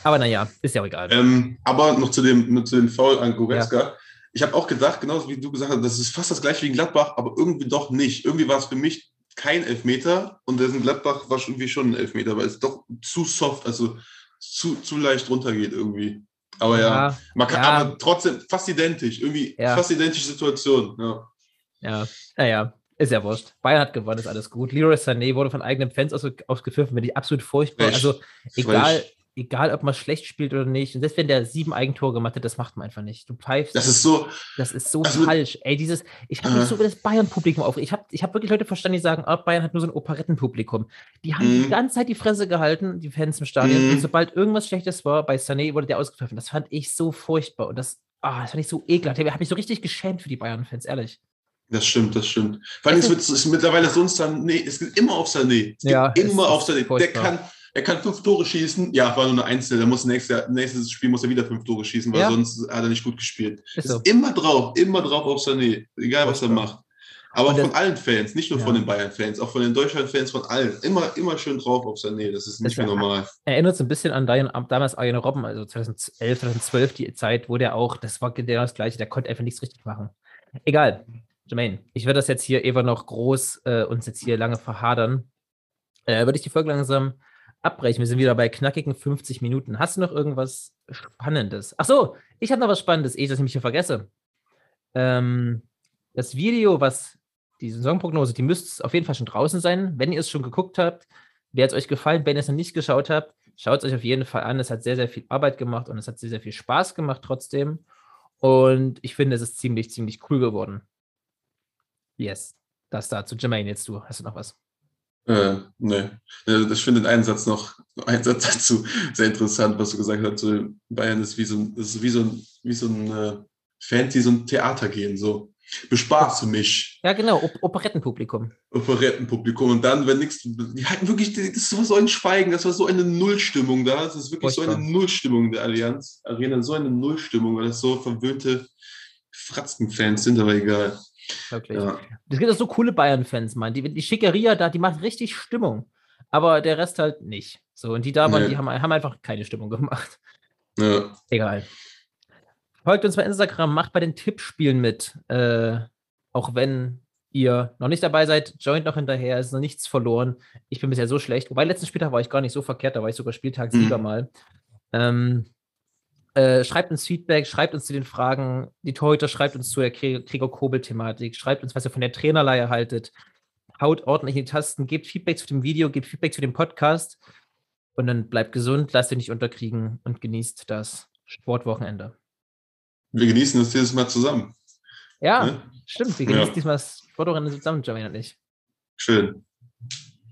Aber naja, ist ja auch egal. Ähm, aber noch zu dem, noch zu dem Foul an Goretzka. Ich habe auch gedacht, genauso wie du gesagt hast, das ist fast das gleiche wie in Gladbach, aber irgendwie doch nicht. Irgendwie war es für mich kein Elfmeter und das in Gladbach war schon irgendwie schon ein Elfmeter, weil es doch zu soft, also zu, zu leicht runtergeht irgendwie. Aber ja, man kann, ja. aber trotzdem fast identisch, irgendwie Ja. fast identische Situation. Ja. Ja, naja, ist ja wurscht. Bayern hat gewonnen, ist alles gut. Leroy Sané wurde von eigenen Fans aus, ausgepfiffen, finde ich absolut furchtbar. Frech. Also egal, Frech. Egal, ob man schlecht spielt oder nicht. Und selbst wenn der sieben Eigentore gemacht hat, das macht man einfach nicht. Du pfeifst. Das ist so, das ist so also- falsch. Ey, dieses, ich habe mich Äh. so über das Bayern-Publikum auf. Ich habe ich hab wirklich Leute verstanden, die sagen, ah, Bayern hat nur so ein Operettenpublikum. Die haben die Mhm. ganze Zeit die Fresse gehalten, die Fans im Stadion. Mhm. Und sobald irgendwas Schlechtes war, bei Sané wurde der ausgepfiffen. Das fand ich so furchtbar. Und das, ah, das fand ich so ekelhaft. Ich habe mich so richtig geschämt für die Bayern-Fans, ehrlich. das stimmt, das stimmt. Vor allem, es wird es ist mittlerweile so ein Sané, es geht immer auf Sané. Es geht Ja, immer ist auf Sané. Der kann, er kann fünf Tore schießen. Ja, war nur eine Einzel. Der muss nächstes, nächstes Spiel muss er wieder fünf Tore schießen, weil Ja. sonst hat er nicht gut gespielt. Ist Es so. ist immer drauf, immer drauf auf Sané. Egal, was er macht. Aber Und das- von allen Fans, nicht nur Ja. von den Bayern-Fans, auch von den Deutschland-Fans, von allen. Immer, immer schön drauf auf Sané. Das ist nicht Das mehr normal. erinnert so ein bisschen an damals Arjen Robben, also 2011, 2012, die Zeit, wo der auch, das war genau das Gleiche, der konnte einfach nichts richtig machen. Egal. Jermaine, ich werde das jetzt hier eben noch groß äh, uns jetzt hier lange verhadern. Äh, würde ich die Folge langsam abbrechen. Wir sind wieder bei knackigen 50 Minuten. Hast du noch irgendwas Spannendes? Ach so, ich habe noch was Spannendes, ehe ich das nämlich hier vergesse. Ähm, das Video, was die Saisonprognose, die müsste auf jeden Fall schon draußen sein. Wenn ihr es schon geguckt habt, hat es euch gefallen? Wenn ihr es noch nicht geschaut habt, schaut es euch auf jeden Fall an. Es hat sehr, sehr viel Arbeit gemacht und es hat sehr, sehr viel Spaß gemacht trotzdem. Und ich finde, es ist ziemlich, ziemlich cool geworden. Yes. Das dazu. Jermaine, jetzt du. Hast du noch was? Äh. Äh, Ich finde einen Satz noch, einen Satz dazu sehr interessant, was du gesagt hast. So, Bayern ist wie so ein, ist wie so ein, wie so ein äh, Fans, die so ein Theater gehen. So. bespaße mich. Ja, genau, Op Operettenpublikum. Operettenpublikum. Und dann, wenn nichts, die hatten wirklich, das war so ein Schweigen, das war so eine Nullstimmung da. Das ist wirklich so Furchtbar. eine Nullstimmung der Allianz Arena, so eine Nullstimmung, weil das so verwöhnte Fratzken-Fans sind, aber egal. Wirklich. Ja. Es gibt auch so coole Bayern-Fans, Mann. Die, die Schickeria da, die macht richtig Stimmung. Aber der Rest halt nicht. So, und die da waren, Nee. die haben, haben einfach keine Stimmung gemacht. Ja. Egal. Folgt uns bei Instagram, macht bei den Tippspielen mit. Äh, auch wenn ihr noch nicht dabei seid, joint noch hinterher, es ist noch nichts verloren. Ich bin bisher so schlecht. Wobei, letzten Spieltag war ich gar nicht so verkehrt, da war ich sogar Spieltagssieger Mhm. mal. Ähm, äh, schreibt uns Feedback, schreibt uns zu den Fragen, die Torhüter, schreibt uns zu der Gregor-Kobel-Thematik, schreibt uns, was ihr von der Trainerleihe haltet. Haut ordentlich in die Tasten, gebt Feedback zu dem Video, gebt Feedback zu dem Podcast und dann bleibt gesund, lasst euch nicht unterkriegen und genießt das Sportwochenende. Wir genießen das dieses Mal zusammen. Ja, Ne? stimmt. Wir Ja. genießen diesmal das Sportwochenende zusammen, Joey und ich. Schön.